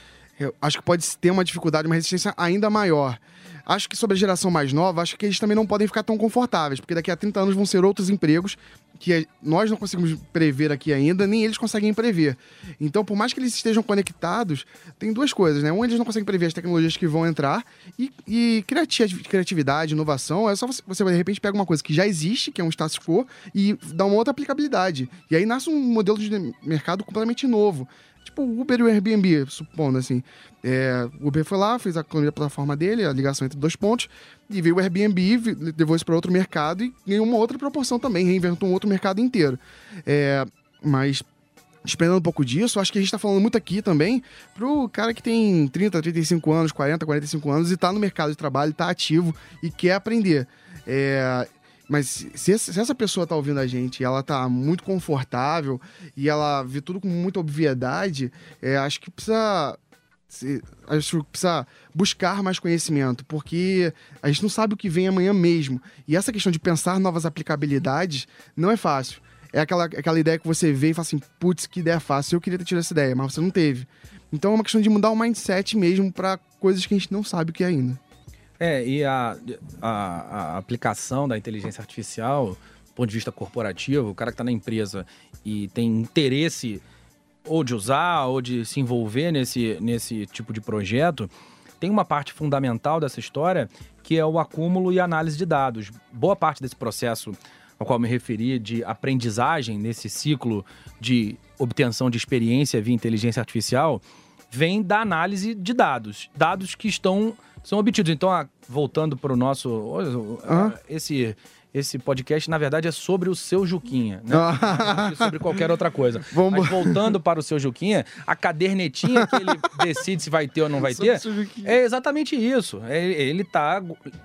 S7: eu acho que pode ter uma dificuldade, uma resistência ainda maior. Acho que sobre a geração mais nova, acho que eles também não podem ficar tão confortáveis, porque daqui a 30 anos vão ser outros empregos que nós não conseguimos prever aqui ainda, nem eles conseguem prever. Então, por mais que eles estejam conectados, tem duas coisas, né? Um, eles não conseguem prever as tecnologias que vão entrar e, e criati- criatividade, inovação, é só você, você, de repente, pega uma coisa que já existe, que é um status quo, e dá uma outra aplicabilidade. E aí nasce um modelo de mercado completamente novo. Tipo o Uber e o Airbnb, supondo assim. É, o Uber foi lá, fez a plataforma dele, a ligação entre dois pontos, e veio o Airbnb, levou isso para outro mercado e ganhou uma outra proporção também, reinventou um outro mercado inteiro. É, mas, esperando um pouco disso, acho que a gente está falando muito aqui também pro cara que tem 30, 35 anos, 40, 45 anos e tá no mercado de trabalho, tá ativo e quer aprender. É, mas se, essa- pessoa tá ouvindo a gente e ela tá muito confortável e ela vê tudo com muita obviedade, é, acho que precisa. se- acho que precisa buscar mais conhecimento, porque a gente não sabe o que vem amanhã mesmo. E essa questão de pensar novas aplicabilidades não é fácil. É aquela, aquela ideia que você vê e fala assim, putz, que ideia fácil, eu queria ter tido essa ideia, mas você não teve. Então é uma questão de mudar o mindset mesmo para coisas que a gente não sabe o que é ainda.
S4: É, e a, a, a aplicação da inteligência artificial, do ponto de vista corporativo, o cara que está na empresa e tem interesse ou de usar ou de se envolver nesse, nesse tipo de projeto, tem uma parte fundamental dessa história que é o acúmulo e análise de dados. Boa parte desse processo ao qual me referi de aprendizagem nesse ciclo de obtenção de experiência via inteligência artificial vem da análise de dados, dados que estão são obtidos. Então, ah, voltando para o nosso esse esse podcast na verdade é sobre o seu Juquinha, né? Não é sobre qualquer outra coisa.
S7: Vamos-
S4: Mas voltando para o seu Juquinha, a cadernetinha que ele decide se vai ter ou não vai ter, é exatamente isso. É- Ele está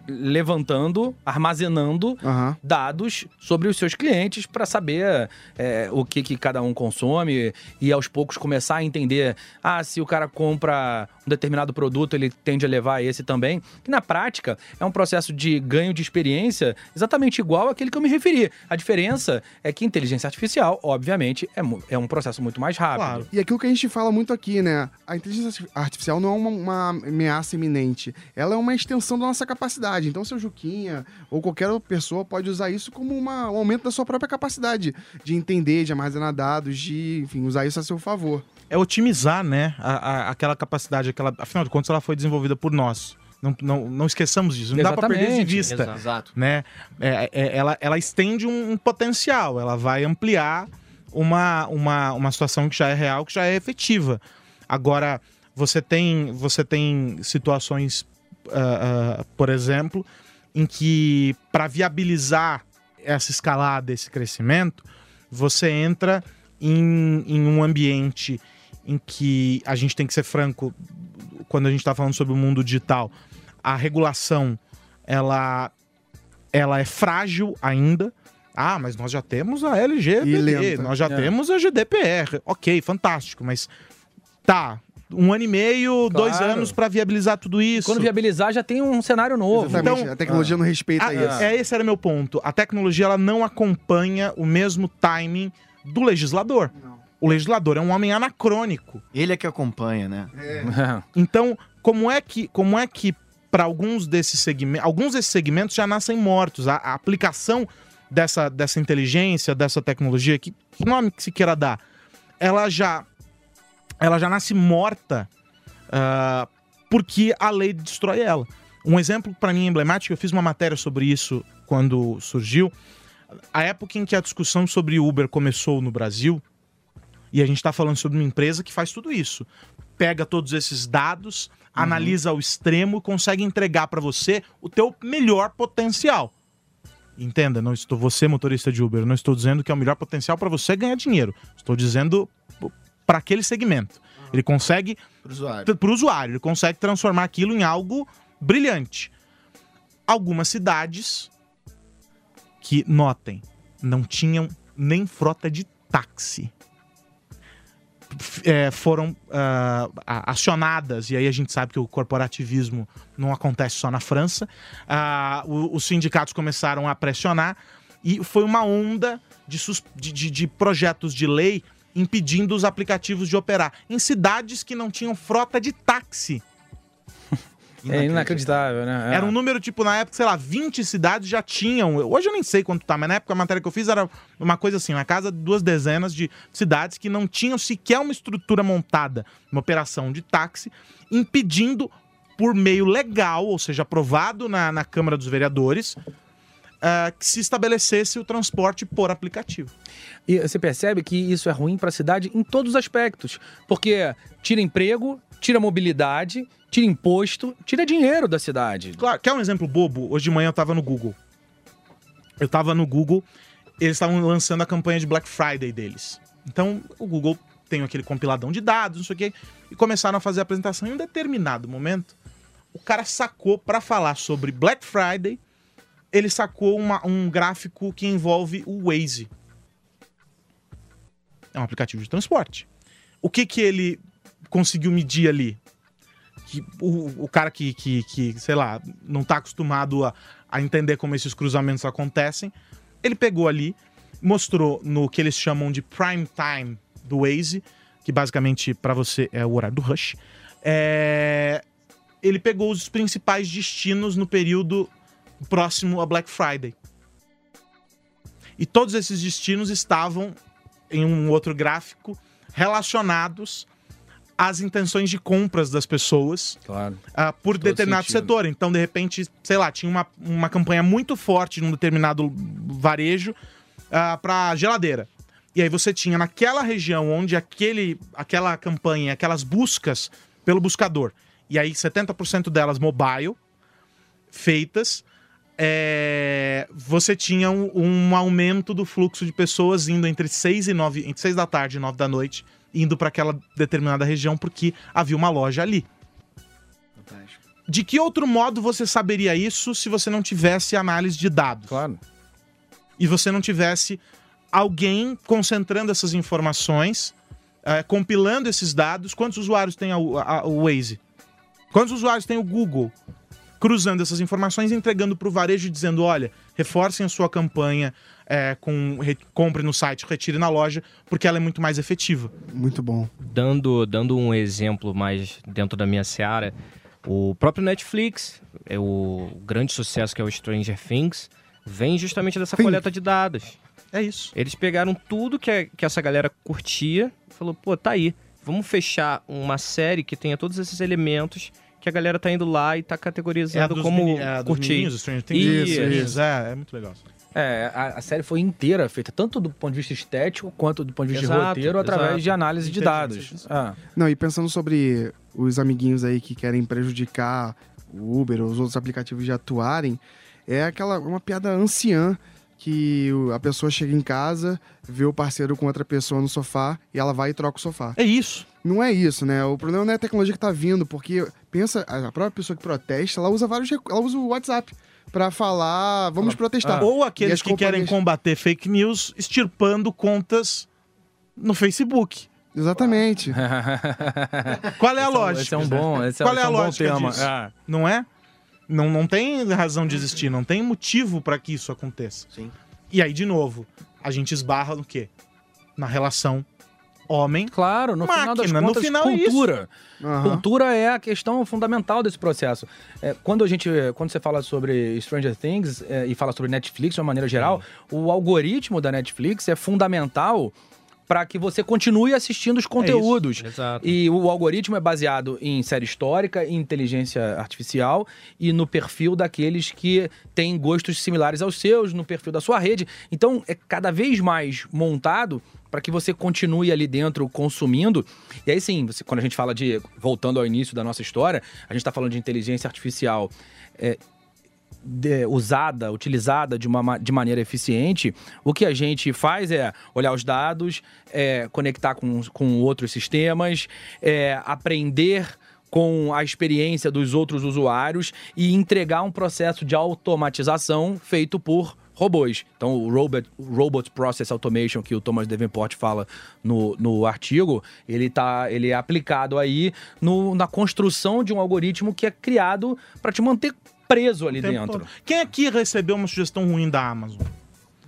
S4: levantando, armazenando
S7: Aham.
S4: dados sobre os seus clientes para saber é, o que, que cada um consome e aos poucos começar a entender ah, se o cara compra um determinado produto, ele tende a levar esse também. Que na prática é um processo de ganho de experiência exatamente igual àquele que eu me referi. A diferença é que inteligência artificial, obviamente, é, é um processo muito mais rápido.
S5: Claro.
S7: E aquilo que a gente fala muito aqui, né? A inteligência artificial não é uma, uma ameaça iminente. Ela é uma extensão da nossa capacidade. Então, seu Juquinha ou qualquer outra pessoa pode usar isso como uma- um aumento da sua própria capacidade de entender, de armazenar dados, de, enfim, usar isso a seu favor.
S5: é otimizar, né, a- a- aquela capacidade, aquela, afinal de contas, ela foi desenvolvida por nós. Não, não, não esqueçamos disso. Não dá pra perder de
S4: Exatamente,
S5: vista.
S8: exato.
S5: Né? É- é- ela, ela estende um, um potencial, ela vai ampliar uma, uma, uma situação que já é real, que já é efetiva. Agora, você tem, você tem situações, ah, ah, por exemplo, em que para viabilizar essa escalada, esse crescimento, você entra em, em um ambiente em que a gente tem que ser franco quando a gente está falando sobre o mundo digital. A regulação ela, ela é frágil ainda. Ah, mas nós já temos a LGPD, nós já
S4: É.
S5: temos a GDPR. Ok, fantástico, mas tá. Um ano e meio, dois
S4: Claro.
S5: anos para viabilizar tudo isso.
S4: Quando viabilizar, já tem um cenário novo.
S7: Exatamente.
S5: Então-
S7: a tecnologia não respeita
S5: Ah,
S7: isso.
S5: é, esse era meu ponto. A tecnologia ela não acompanha o mesmo timing do legislador. O legislador é um homem anacrônico.
S6: Ele é que acompanha, né?
S5: Então, como é que, como é que para alguns desses segmentos, alguns desses segmentos já nascem mortos. A, a aplicação dessa, dessa inteligência, dessa tecnologia, que, que nome que se queira dar, ela já, ela já nasce morta ah, porque a lei destrói ela. Um exemplo para mim emblemático, eu fiz uma matéria sobre isso quando surgiu. A época em que a discussão sobre Uber começou no Brasil, e a gente está falando sobre uma empresa que faz tudo isso. Pega todos esses dados, analisa ao extremo e consegue entregar para você o teu melhor potencial. Entenda, não estou você motorista de Uber, não estou dizendo que é o melhor potencial para você ganhar dinheiro. Estou dizendo para aquele segmento. Ele consegue
S6: usuário.
S5: para o usuário, ele consegue transformar aquilo em algo brilhante. Algumas cidades que, notem, não tinham nem frota de táxi. É, foram a- acionadas, e aí a gente sabe que o corporativismo não acontece só na França. O- os sindicatos começaram a pressionar e foi uma onda de- de- de projetos de lei impedindo os aplicativos de operar em cidades que não tinham frota de táxi.
S4: É inacreditável, né? É.
S5: Era um número, tipo, na época, sei lá, 20 cidades já tinham. Hoje eu nem sei quanto tá, mas na época a matéria que eu fiz era uma coisa assim, na casa de duas dezenas de cidades que não tinham sequer uma estrutura montada, uma operação de táxi, impedindo por meio legal, ou seja, aprovado na, na Câmara dos Vereadores, ah, que se estabelecesse o transporte por aplicativo.
S4: E você percebe que isso é ruim para a cidade em todos os aspectos. Porque tira emprego, tira mobilidade, tira imposto, tira dinheiro da cidade.
S5: Claro, quer um exemplo bobo? Hoje de manhã eu tava no Google. Eu tava no Google, eles estavam lançando a campanha de Black Friday deles. Então, o Google tem aquele compiladão de dados, não sei o quê, e começaram a fazer a apresentação. Em um determinado momento, o cara sacou para falar sobre Black Friday, ele sacou uma- um gráfico que envolve o Waze. É um aplicativo de transporte. O que que ele conseguiu medir ali? que o, o cara que, que, que, sei lá, não tá acostumado a, a entender como esses cruzamentos acontecem, ele pegou ali, mostrou no que eles chamam de prime time do Waze, que basicamente para você é o horário do rush. É, ele pegou os principais destinos no período próximo a Black Friday. E todos esses destinos estavam em um outro gráfico relacionados às intenções de compras das pessoas
S4: Claro.
S5: ah, por
S4: Todo
S5: determinado
S4: sentido.
S5: setor. Então, de repente, sei lá, tinha uma, uma campanha muito forte num determinado varejo para geladeira. E aí você tinha naquela região onde aquele, aquela campanha, aquelas buscas pelo buscador, e aí 70% delas mobile, feitas, é, você tinha um, um aumento do fluxo de pessoas indo entre 6 e 9, entre 6 da tarde e 9 da noite, indo para aquela determinada região porque havia uma loja ali. De que outro modo você saberia isso se você não tivesse análise de dados?
S4: Claro.
S5: E você não tivesse alguém concentrando essas informações, eh, compilando esses dados. Quantos usuários tem a- a- o Waze? Quantos usuários tem o Google? Cruzando essas informações e entregando para o varejo dizendo: olha, reforcem a sua campanha eh, com re- compre no site, retire na loja, porque ela é muito mais efetiva.
S7: Muito bom.
S8: Dando, dando um exemplo mais dentro da minha seara, o próprio Netflix, é o grande sucesso que é o Stranger Things, vem justamente dessa
S7: Think.
S8: coleta de dados.
S5: É isso.
S8: Eles pegaram tudo que, a- que essa galera curtia e falou, pô, tá aí. Vamos fechar uma série que tenha todos esses elementos que a galera tá indo lá e tá categorizando como
S5: meni- é,
S8: curtir.
S5: Stranger Things.
S8: Isso,
S5: Isso, É, é muito legal.
S4: É, a, a série foi inteira feita tanto do ponto de vista estético quanto do ponto de vista de
S8: Exato,
S4: roteiro, através
S8: exato.
S4: de análise de dados. Ah,
S7: Não, e pensando sobre os amiguinhos aí que querem prejudicar o Uber ou os outros aplicativos de atuarem, é aquela uma piada anciã que a pessoa chega em casa, vê o parceiro com outra pessoa no sofá e ela vai e troca o sofá.
S5: É isso.
S7: Não é isso, né? O problema não é a tecnologia que tá vindo, porque pensa, a própria pessoa que protesta, ela usa vários ela usa o WhatsApp pra falar, vamos protestar.
S5: Ou
S7: E as
S5: aqueles que querem
S7: companhias-
S5: combater fake news extirpando contas no Facebook.
S7: Exatamente.
S5: Qual é a
S4: é
S5: lógica?
S4: esse é um bom- esse é-
S5: Qual é
S4: esse é
S5: a
S4: um bom
S5: lógica
S4: tema.
S5: disso?
S4: É.
S5: Não é? Não, não tem razão de existir, não tem motivo para que isso aconteça.
S6: Sim.
S5: E aí, de novo, a gente esbarra no quê? Na relação homem.
S4: Claro, no final das
S5: Máquina, no
S4: contas,
S5: final é isso.
S4: cultura.
S7: Aham.
S4: Cultura é a questão fundamental desse processo. É, quando a gente, quando você fala sobre Stranger Things é, e fala sobre Netflix de uma maneira geral, o algoritmo da Netflix é fundamental para que você continue assistindo os conteúdos.
S8: Exato.
S4: E o algoritmo é baseado em série histórica, em inteligência artificial e no perfil daqueles que têm gostos similares aos seus, no perfil da sua rede. Então, é cada vez mais montado para que você continue ali dentro consumindo. E aí sim, você- quando a gente fala de. Voltando ao início da nossa história, a gente está falando de inteligência artificial. é, de- usada, utilizada de, uma, ma- de maneira eficiente, o que a gente faz é olhar os dados, é, conectar com, com outros sistemas, é, aprender com a experiência dos outros usuários e entregar um processo de automatização feito por robôs. Então, o Robot, Robot Process Automation, que o Thomas Davenport fala no, no artigo, ele, tá, ele é aplicado aí no- na construção de um algoritmo que é criado para te manter preso ali dentro.
S5: todo. Quem aqui recebeu uma sugestão ruim da Amazon?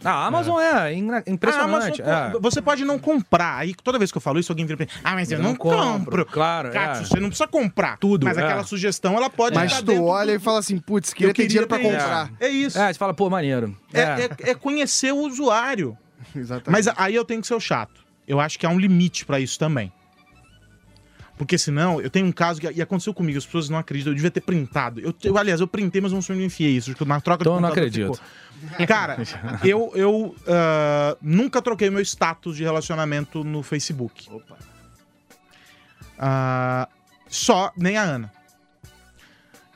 S4: A Amazon é, ina- impressionante.
S5: Amazon,
S4: é.
S5: Você pode não comprar. Aí toda vez que eu falo isso, alguém vira pra mim, ah, mas eu
S4: Eu
S5: não,
S4: não compro,
S5: compro.
S4: claro,
S5: Katsu,
S4: é.
S5: você não precisa comprar.
S4: Tudo,
S5: Mas
S4: é.
S5: aquela sugestão, ela pode
S7: Mas
S5: estar
S7: tu
S5: dentro
S7: olha
S5: do-
S7: e fala assim, putz, queria
S5: Eu
S7: ter dinheiro pra comprar.
S5: isso. É isso.
S4: É, você fala, pô, maneiro.
S5: É, é- é conhecer o usuário.
S7: Exatamente.
S5: Mas aí eu tenho que ser o chato. Eu acho que há um limite pra isso também. Porque senão, eu tenho um caso que e aconteceu comigo, as pessoas não acreditam, eu devia ter printado. Eu, eu, aliás, eu printei, mas não sou enfiei isso, porque na troca
S4: Então eu
S5: de
S4: não acredito.
S5: ficou. Cara, eu, eu ah, nunca troquei meu status de relacionamento no Facebook. Ah, só, nem a Ana.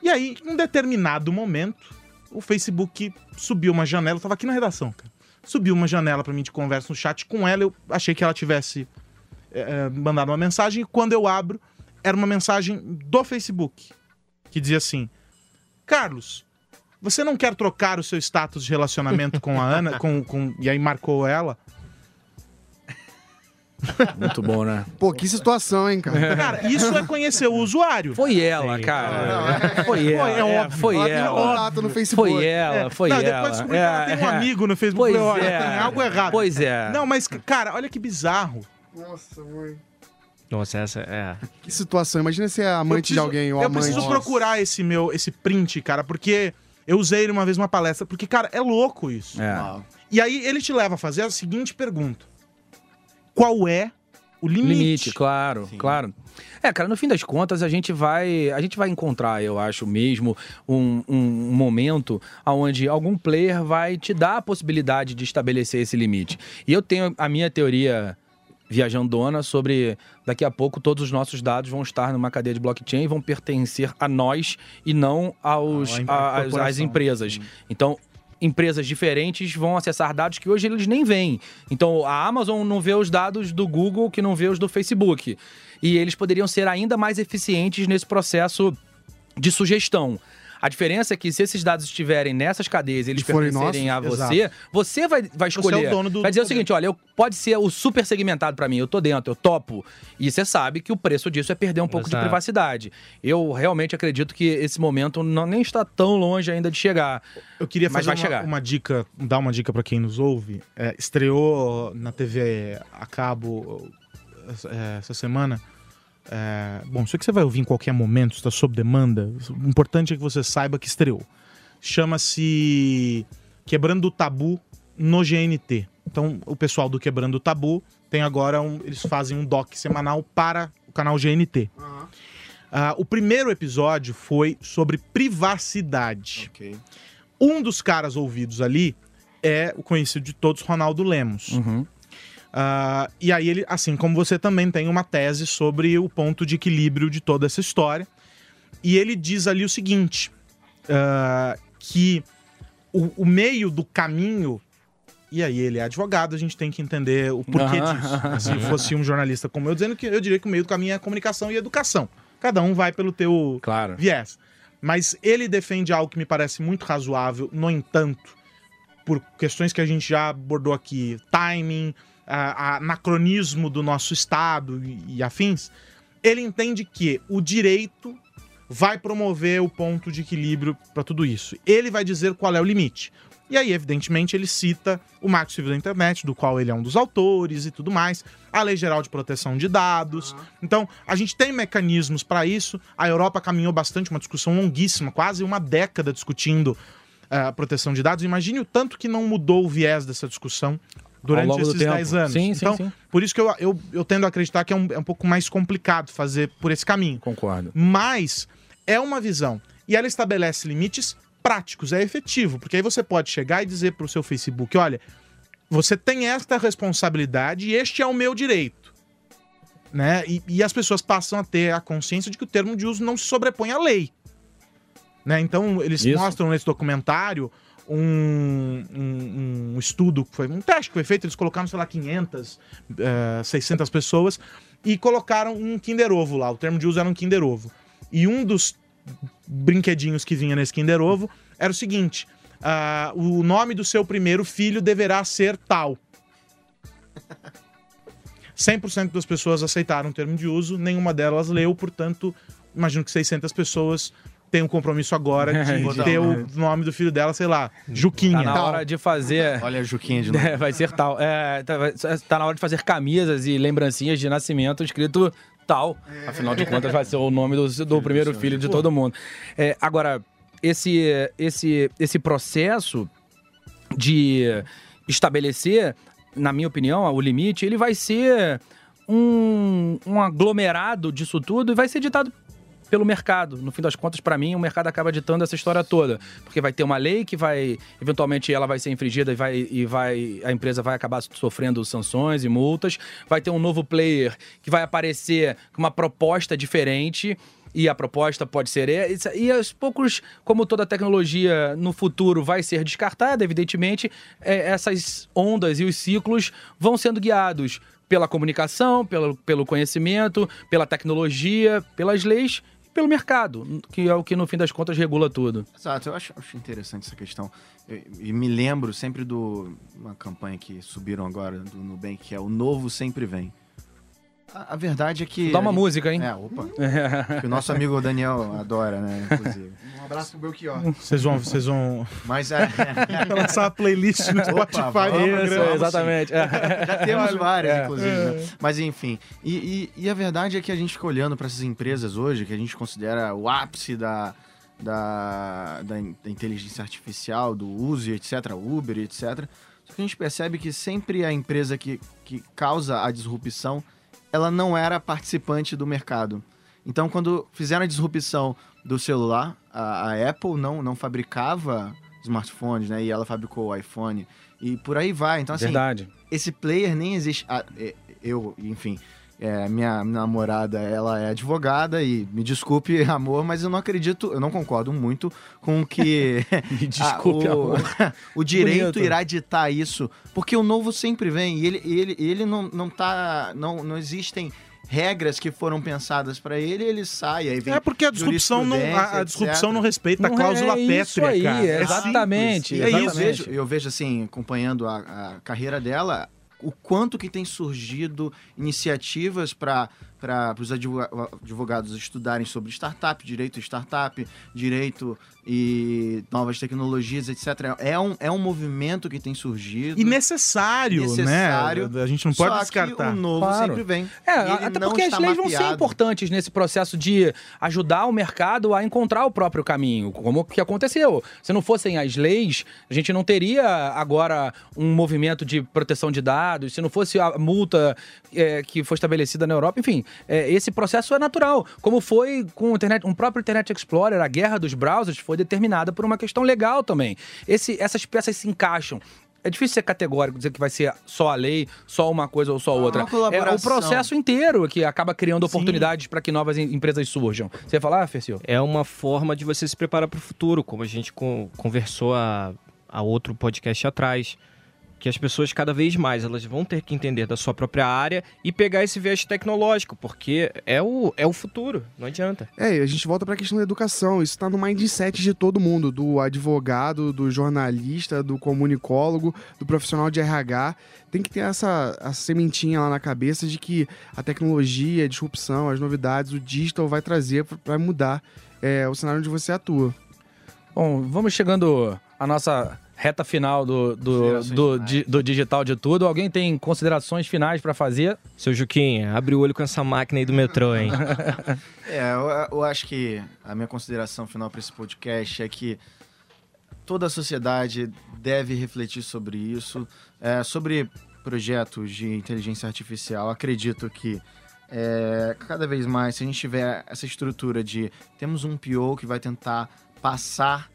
S5: E aí, em um determinado momento, o Facebook subiu uma janela. Eu tava aqui na redação, cara. Subiu uma janela pra mim de conversa no chat com ela. Eu achei que ela tivesse eh, mandado uma mensagem. E quando eu abro, era uma mensagem do Facebook. Que dizia assim: Carlos, você não quer trocar o seu status de relacionamento com a Ana? Com, com... E aí marcou ela.
S4: Muito bom, né?
S7: Pô, que situação, hein, cara?
S5: Cara, isso é conhecer o usuário.
S4: Foi ela, cara. Foi ela.
S5: é
S4: é,
S5: óbvio.
S4: Foi
S7: Ela tem
S4: ela.
S7: contato no Facebook.
S4: Foi ela, foi
S5: não,
S4: ela.
S5: depois descobri que ela
S4: É,
S5: tem um
S4: é.
S5: amigo no Facebook.
S4: Pois
S5: Falei,
S4: é.
S5: tem algo errado.
S4: Pois é.
S5: Não, mas, cara, olha que bizarro.
S7: Nossa, mãe.
S8: Nossa, essa é.
S7: Que situação. Imagina ser
S5: Eu
S7: amante
S5: preciso-
S7: de alguém ou
S5: Eu
S7: amante.
S5: preciso procurar esse meu, esse print, cara, porque eu usei ele uma vez numa palestra, porque, cara, é louco isso.
S4: É.
S5: E aí ele te leva a fazer a seguinte pergunta: Qual é o limite?
S4: Limite, claro, claro. É, cara, no fim das contas, a gente vai, a gente vai encontrar, eu acho mesmo, um, um momento onde algum player vai te dar a possibilidade de estabelecer esse limite. E eu tenho a minha teoria viajandona sobre daqui a pouco todos os nossos dados vão estar numa cadeia de blockchain e vão pertencer a nós e não aos,
S5: Ah, a
S4: a- às- às empresas. Então, empresas diferentes vão acessar dados que hoje eles nem veem. Então, a Amazon não vê os dados do Google que não vê os do Facebook. E eles poderiam ser ainda mais eficientes nesse processo de sugestão. A diferença é que se esses dados estiverem nessas cadeias e eles
S7: E forem
S4: pertencerem a
S5: nossos,
S4: você, você vai, vai
S5: Você é o
S4: escolher.
S5: dono do-
S4: vai dizer
S5: do
S4: o seguinte, olha, eu, pode ser o super segmentado pra mim, eu tô dentro, eu topo. E você sabe que o preço disso é perder um pouco de
S8: Exato.
S4: privacidade. Eu realmente acredito que esse momento não, nem está tão longe ainda de chegar.
S5: Eu queria
S4: Mas
S5: fazer
S4: vai
S5: uma,
S4: chegar.
S5: uma dica, dar uma dica pra quem nos ouve. É, estreou na TV a cabo é, essa semana. É, bom, isso aqui você vai ouvir em qualquer momento, está sob demanda. O importante é que você saiba que estreou. Chama-se Quebrando o Tabu no GNT. Então, o pessoal do Quebrando o Tabu tem agora um, eles fazem um doc semanal para o canal GNT. Ah, o primeiro episódio foi sobre privacidade.
S6: Ok.
S5: Um dos caras ouvidos ali é o conhecido de todos, Ronaldo Lemos.
S4: Uhum.
S5: Ah, e aí ele, assim como você também tem uma tese sobre o ponto de equilíbrio de toda essa história. E ele diz ali o seguinte: ah, que o, o meio do caminho. E aí ele é advogado, a gente tem que entender o porquê disso. Se fosse um jornalista como eu, dizendo que eu diria que o meio do caminho é comunicação e educação. Cada um vai pelo teu
S4: Claro.
S5: viés. Mas ele defende algo que me parece muito razoável, no entanto, por questões que a gente já abordou aqui, timing, a- a- anacronismo do nosso Estado e, e afins, ele entende que o direito vai promover o ponto de equilíbrio para tudo isso. Ele vai dizer qual é o limite. E aí, evidentemente, ele cita o Marco Civil da Internet, do qual ele é um dos autores e tudo mais, a Lei Geral de Proteção de Dados. Então, a gente tem mecanismos para isso. A Europa caminhou bastante, uma discussão longuíssima, quase uma década discutindo eh, a proteção de dados. Imagine o tanto que não mudou o viés dessa discussão durante esses
S4: tempo.
S5: 10 anos.
S4: Sim, sim,
S5: então,
S4: sim.
S5: por isso que eu, eu, eu tendo a acreditar que é um, é um pouco mais complicado fazer por esse caminho
S4: Concordo.
S5: mas é uma visão. E ela estabelece limites práticos, é efetivo, porque aí você pode chegar e dizer para o seu Facebook: olha, você tem esta responsabilidade e este é o meu direito. Né? E, e as pessoas passam a ter a consciência de que o termo de uso não se sobrepõe à lei. Né? Então, eles
S4: Isso.
S5: mostram nesse documentário um, um- um estudo, foi um teste que foi feito, eles colocaram, sei lá, 500, eh, 600 pessoas e colocaram um Kinder Ovo lá. O termo de uso era um Kinder Ovo. E um dos brinquedinhos que vinha nesse Kinder Ovo era o seguinte: ah, o nome do seu primeiro filho deverá ser tal. 100% das pessoas aceitaram o termo de uso, nenhuma delas leu, portanto, imagino que 600 pessoas tem um compromisso agora de
S6: Botar
S5: ter o nome do filho dela, sei lá, Juquinha.
S4: Tá na hora de fazer.
S6: Olha a Juquinha de novo.
S4: É, vai ser tal. É, tá, vai- tá na hora de fazer camisas e lembrancinhas de nascimento escrito tal. Afinal de contas, vai ser o nome do, do primeiro filho de todo mundo. É, agora, esse, esse, esse processo de estabelecer, na minha opinião, o limite, ele vai ser um, um aglomerado disso tudo e vai ser ditado pelo mercado. No fim das contas, para mim, o mercado acaba ditando essa história toda. Porque vai ter uma lei que vai, eventualmente, ela vai ser infringida e vai, e vai a empresa vai acabar sofrendo sanções e multas. Vai ter um novo player que vai aparecer com uma proposta diferente. E a proposta pode ser. E aos poucos, como toda tecnologia no futuro vai ser descartada, evidentemente, é, essas ondas e os ciclos vão sendo guiados pela comunicação, pelo, pelo conhecimento, pela tecnologia, pelas leis pelo mercado, que é o que no fim das contas regula tudo.
S6: Exato, eu acho, acho interessante essa questão. E me lembro sempre do uma campanha que subiram agora do Nubank, que é o novo sempre vem. A, a verdade é que.
S4: Dá uma
S6: a gente-
S4: música, hein?
S6: É, opa. que o nosso amigo Daniel adora, né? Inclusive.
S7: Um abraço pro Belchior.
S5: Vocês vão, vocês vão
S6: Mas é.
S5: lançar a playlist no
S6: Opa,
S5: Spotify.
S6: vamos,
S4: Isso,
S5: programa.
S6: sim.
S4: exatamente. É.
S6: Já temos várias,
S4: É.
S6: inclusive. né? Mas enfim. E, e- e a verdade é que a gente fica olhando para essas empresas hoje, que a gente considera o ápice da, da, da, in- da inteligência artificial, do uso etc., Uber e etc. Só que a gente percebe que sempre a empresa que, que causa a disrupção, ela não era participante do mercado. Então, quando fizeram a disrupção do celular, a, a Apple não, não fabricava smartphones, né? E ela fabricou o iPhone. E por aí vai. Então, assim,
S4: Verdade.
S6: esse player nem existe. Ah, é, eu, enfim, é, minha namorada, ela é advogada e me desculpe, amor, mas eu não acredito, eu não concordo muito com que
S4: Me desculpe,
S6: ah, o,
S4: amor.
S6: o direito
S4: Bonito.
S6: irá ditar isso, porque o novo sempre vem e ele, ele, ele não, não tá, não, não existem regras que foram pensadas para ele, ele sai aí vem
S5: É porque a disrupção não, a, a disrupção não respeita
S4: Não
S5: a cláusula
S4: é
S5: pétrea,
S4: aí,
S5: cara. É
S4: exatamente.
S5: simples.
S6: E aí eu
S4: Exatamente.
S6: vejo, eu vejo assim, acompanhando a, a carreira dela, o quanto que tem surgido iniciativas para os advogados estudarem sobre startup, direito startup, direito e novas tecnologias, etc. É um, é um movimento que tem surgido.
S5: E necessário,
S6: Necessário.
S5: né? A gente não pode
S6: só
S5: descartar.
S6: que o novo
S4: Claro.
S6: sempre vem.
S4: É, até porque as leis vão ser importantes nesse processo de ajudar o mercado a encontrar o próprio caminho, como que aconteceu. Se não fossem as leis, a gente não teria agora um movimento de proteção de dados, se não fosse a multa é, que foi estabelecida na Europa, enfim, é, esse processo é natural. Como foi com o internet, um próprio Internet Explorer, a guerra dos browsers foi determinada por uma questão legal também. Esse, essas peças se encaixam. É difícil ser categórico, dizer que vai ser só a lei, só uma coisa ou só outra.
S6: colaboração.
S4: É o processo inteiro que acaba criando oportunidades para que novas em- empresas surjam. Você ia falar, Fercio?
S8: É uma forma de você se preparar para o futuro, como a gente con- conversou a, a outro podcast atrás. Que as pessoas cada vez mais elas vão ter que entender da sua própria área e pegar esse viés tecnológico, porque é o, é o futuro, não adianta.
S7: É, e a gente volta pra questão da educação. Isso tá no mindset de todo mundo, do advogado, do jornalista, do comunicólogo, do profissional de RH. Tem que ter essa, essa sementinha lá na cabeça de que a tecnologia, a disrupção, as novidades, o digital vai trazer pra- pra mudar é, o cenário onde você atua.
S4: Bom, vamos chegando à nossa reta final do, do, do,
S6: finais.
S4: di- do digital de tudo. Alguém tem considerações finais para fazer?
S8: Seu Juquinha, abre o olho com essa máquina aí do metrô, hein?
S6: É, eu, eu acho que a minha consideração final para esse podcast é que toda a sociedade deve refletir sobre isso, é, sobre projetos de inteligência artificial. Acredito que é, cada vez mais, se a gente tiver essa estrutura de temos um PO que vai tentar passar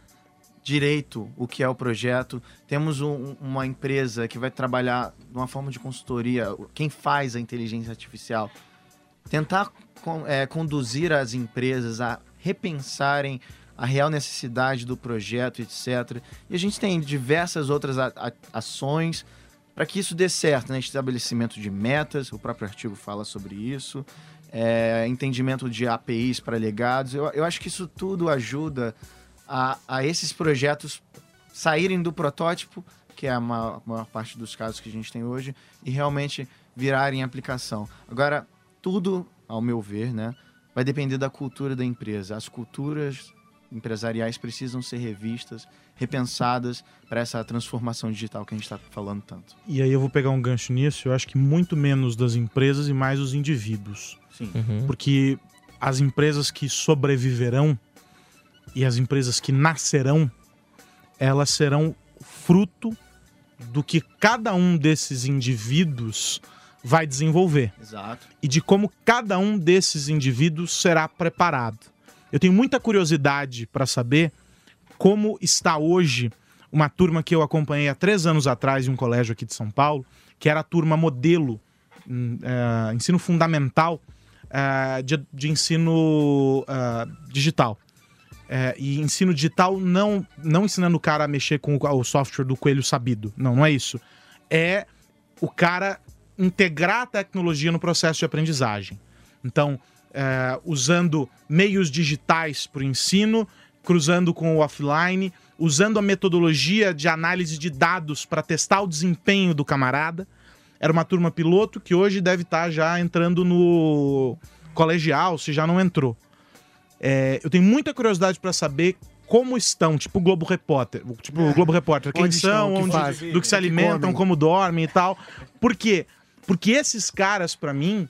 S6: direito o que é o projeto, temos um- uma empresa que vai trabalhar de uma forma de consultoria, quem faz a inteligência artificial, tentar é, conduzir as empresas a repensarem a real necessidade do projeto, etc. E a gente tem diversas outras a- a- ações para que isso dê certo, né? Estabelecimento de metas, o próprio artigo fala sobre isso, é, entendimento de APIs para legados. Eu, eu acho que isso tudo ajuda a, a esses projetos saírem do protótipo, que é a maior, maior parte dos casos que a gente tem hoje, e realmente virarem aplicação. Agora, tudo, ao meu ver, né, vai depender da cultura da empresa. As culturas empresariais precisam ser revistas, repensadas para essa transformação digital que a gente está falando tanto.
S5: E aí eu vou pegar um gancho nisso, eu acho que muito menos das empresas e mais os indivíduos.
S6: Sim.
S5: Porque as empresas que sobreviverão e as empresas que nascerão, elas serão fruto do que cada um desses indivíduos vai desenvolver
S6: Exato.
S5: e de como cada um desses indivíduos será preparado. Eu tenho muita curiosidade para saber como está hoje uma turma que eu acompanhei há três anos atrás em um colégio aqui de São Paulo, que era a turma modelo, eh, ensino fundamental eh, de, de ensino ah, digital. Eh, e ensino digital não, não ensinando o cara a mexer com o, software do coelho sabido. Não, não é isso. É o cara integrar a tecnologia no processo de aprendizagem. Então, é, usando meios digitais para o ensino, cruzando com o offline, usando a metodologia de análise de dados para testar o desempenho do camarada. Era uma turma piloto que hoje deve estar já entrando no colegial, se já não entrou. É, eu tenho muita curiosidade para saber como estão, tipo o Globo Repórter, tipo o Globo Repórter, quem
S7: Onde estão,
S5: são,
S7: o que
S5: onde,
S7: fazem,
S5: do que se
S7: que
S5: alimentam,
S7: comem.
S5: como dormem e tal. Por quê? Porque esses caras, para mim,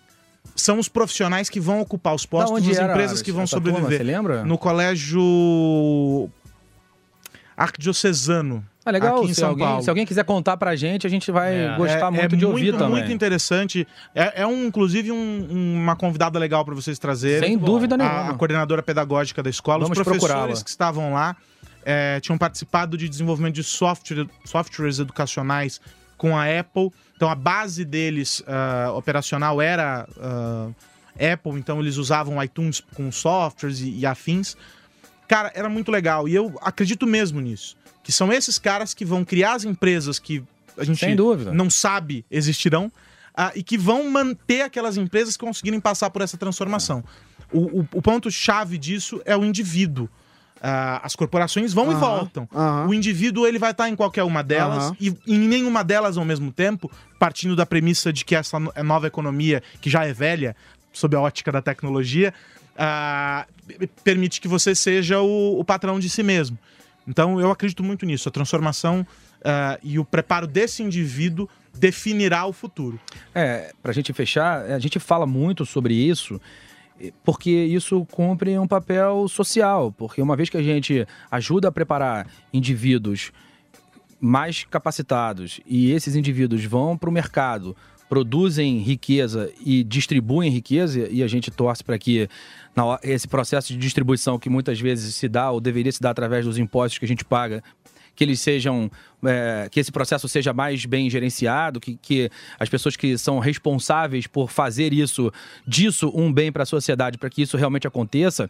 S5: são os profissionais que vão ocupar os postos
S4: Da onde
S5: nas
S4: era
S5: empresas que vão
S4: essa turma,
S5: sobreviver.
S4: você lembra?
S5: No colégio Arquidiocesano.
S4: Ah, legal.
S5: aqui em
S4: se,
S5: São
S4: alguém,
S5: Paulo.
S4: se alguém quiser contar pra gente, a gente vai
S8: É.
S4: gostar muito de ouvir
S5: muito,
S4: também.
S5: muito interessante. É, é um, inclusive um- uma convidada legal para vocês trazerem.
S4: Sem dúvida nenhuma.
S5: a coordenadora pedagógica da escola,
S4: Vamos
S5: os professores que estavam lá é, tinham participado de desenvolvimento de software, softwares educacionais com a Apple. Então a base deles ah, operacional era ah, Apple, então eles usavam iTunes com softwares e, e afins. Cara, era muito legal e eu acredito mesmo nisso. Que são esses caras que vão criar as empresas que a gente não sabe existirão ah, e que vão manter aquelas empresas que conseguirem passar por essa transformação. O, o- o ponto-chave disso é o indivíduo. Ah, as corporações vão e
S7: Aham,
S5: voltam.
S7: aham.
S5: O indivíduo ele vai estar em qualquer uma delas
S7: Aham.
S5: e em nenhuma delas ao mesmo tempo, partindo da premissa de que essa no- nova economia, que já é velha, sob a ótica da tecnologia, ah, permite que você seja o, o patrão de si mesmo. Então eu acredito muito nisso. A transformação ah, e o preparo desse indivíduo definirá o futuro.
S4: É, pra gente fechar, a gente fala muito sobre isso porque isso cumpre um papel social, porque uma vez que a gente ajuda a preparar indivíduos mais capacitados e esses indivíduos vão para o mercado, produzem riqueza e distribuem riqueza, e a gente torce para que na esse processo de distribuição que muitas vezes se dá ou deveria se dar através dos impostos que a gente paga, que eles sejam é, que esse processo seja mais bem gerenciado, que, que as pessoas que são responsáveis por fazer isso disso um bem para a sociedade, para que isso realmente aconteça.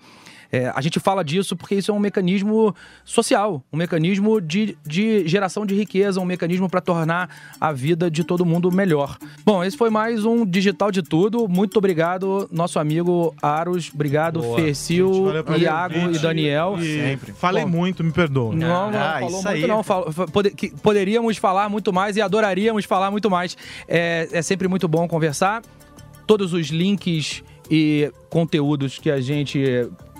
S4: é, a gente fala disso porque isso é um mecanismo social, um mecanismo de, de geração de riqueza, um mecanismo para tornar a vida de todo mundo melhor. Bom, esse foi mais um Digital de Tudo. Muito obrigado, nosso amigo Aros. Obrigado,
S8: Boa.
S4: Fercil, Iago e. Daniel.
S5: E
S6: Sempre.
S5: Falei
S4: Bom.
S5: muito, me perdoa.
S4: Não, não
S6: Ah,
S4: falou
S6: isso
S4: muito
S6: aí.
S4: não. Fal- fa- pode- que poderíamos falar muito mais e adoraríamos falar muito mais. É, é sempre muito bom conversar. Todos os links e conteúdos que a gente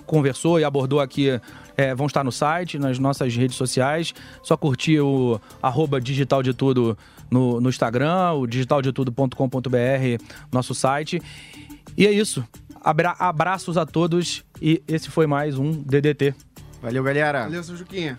S4: conversou e abordou aqui é, vão estar no site, nas nossas redes sociais. Só curtir o arroba digital de tudo no, no Instagram, o digitaldetudo.com.br, nosso site. E é isso. Abra- abraços a todos e esse foi mais um DDT.
S6: Valeu, galera.
S7: Valeu, seu Juquinha.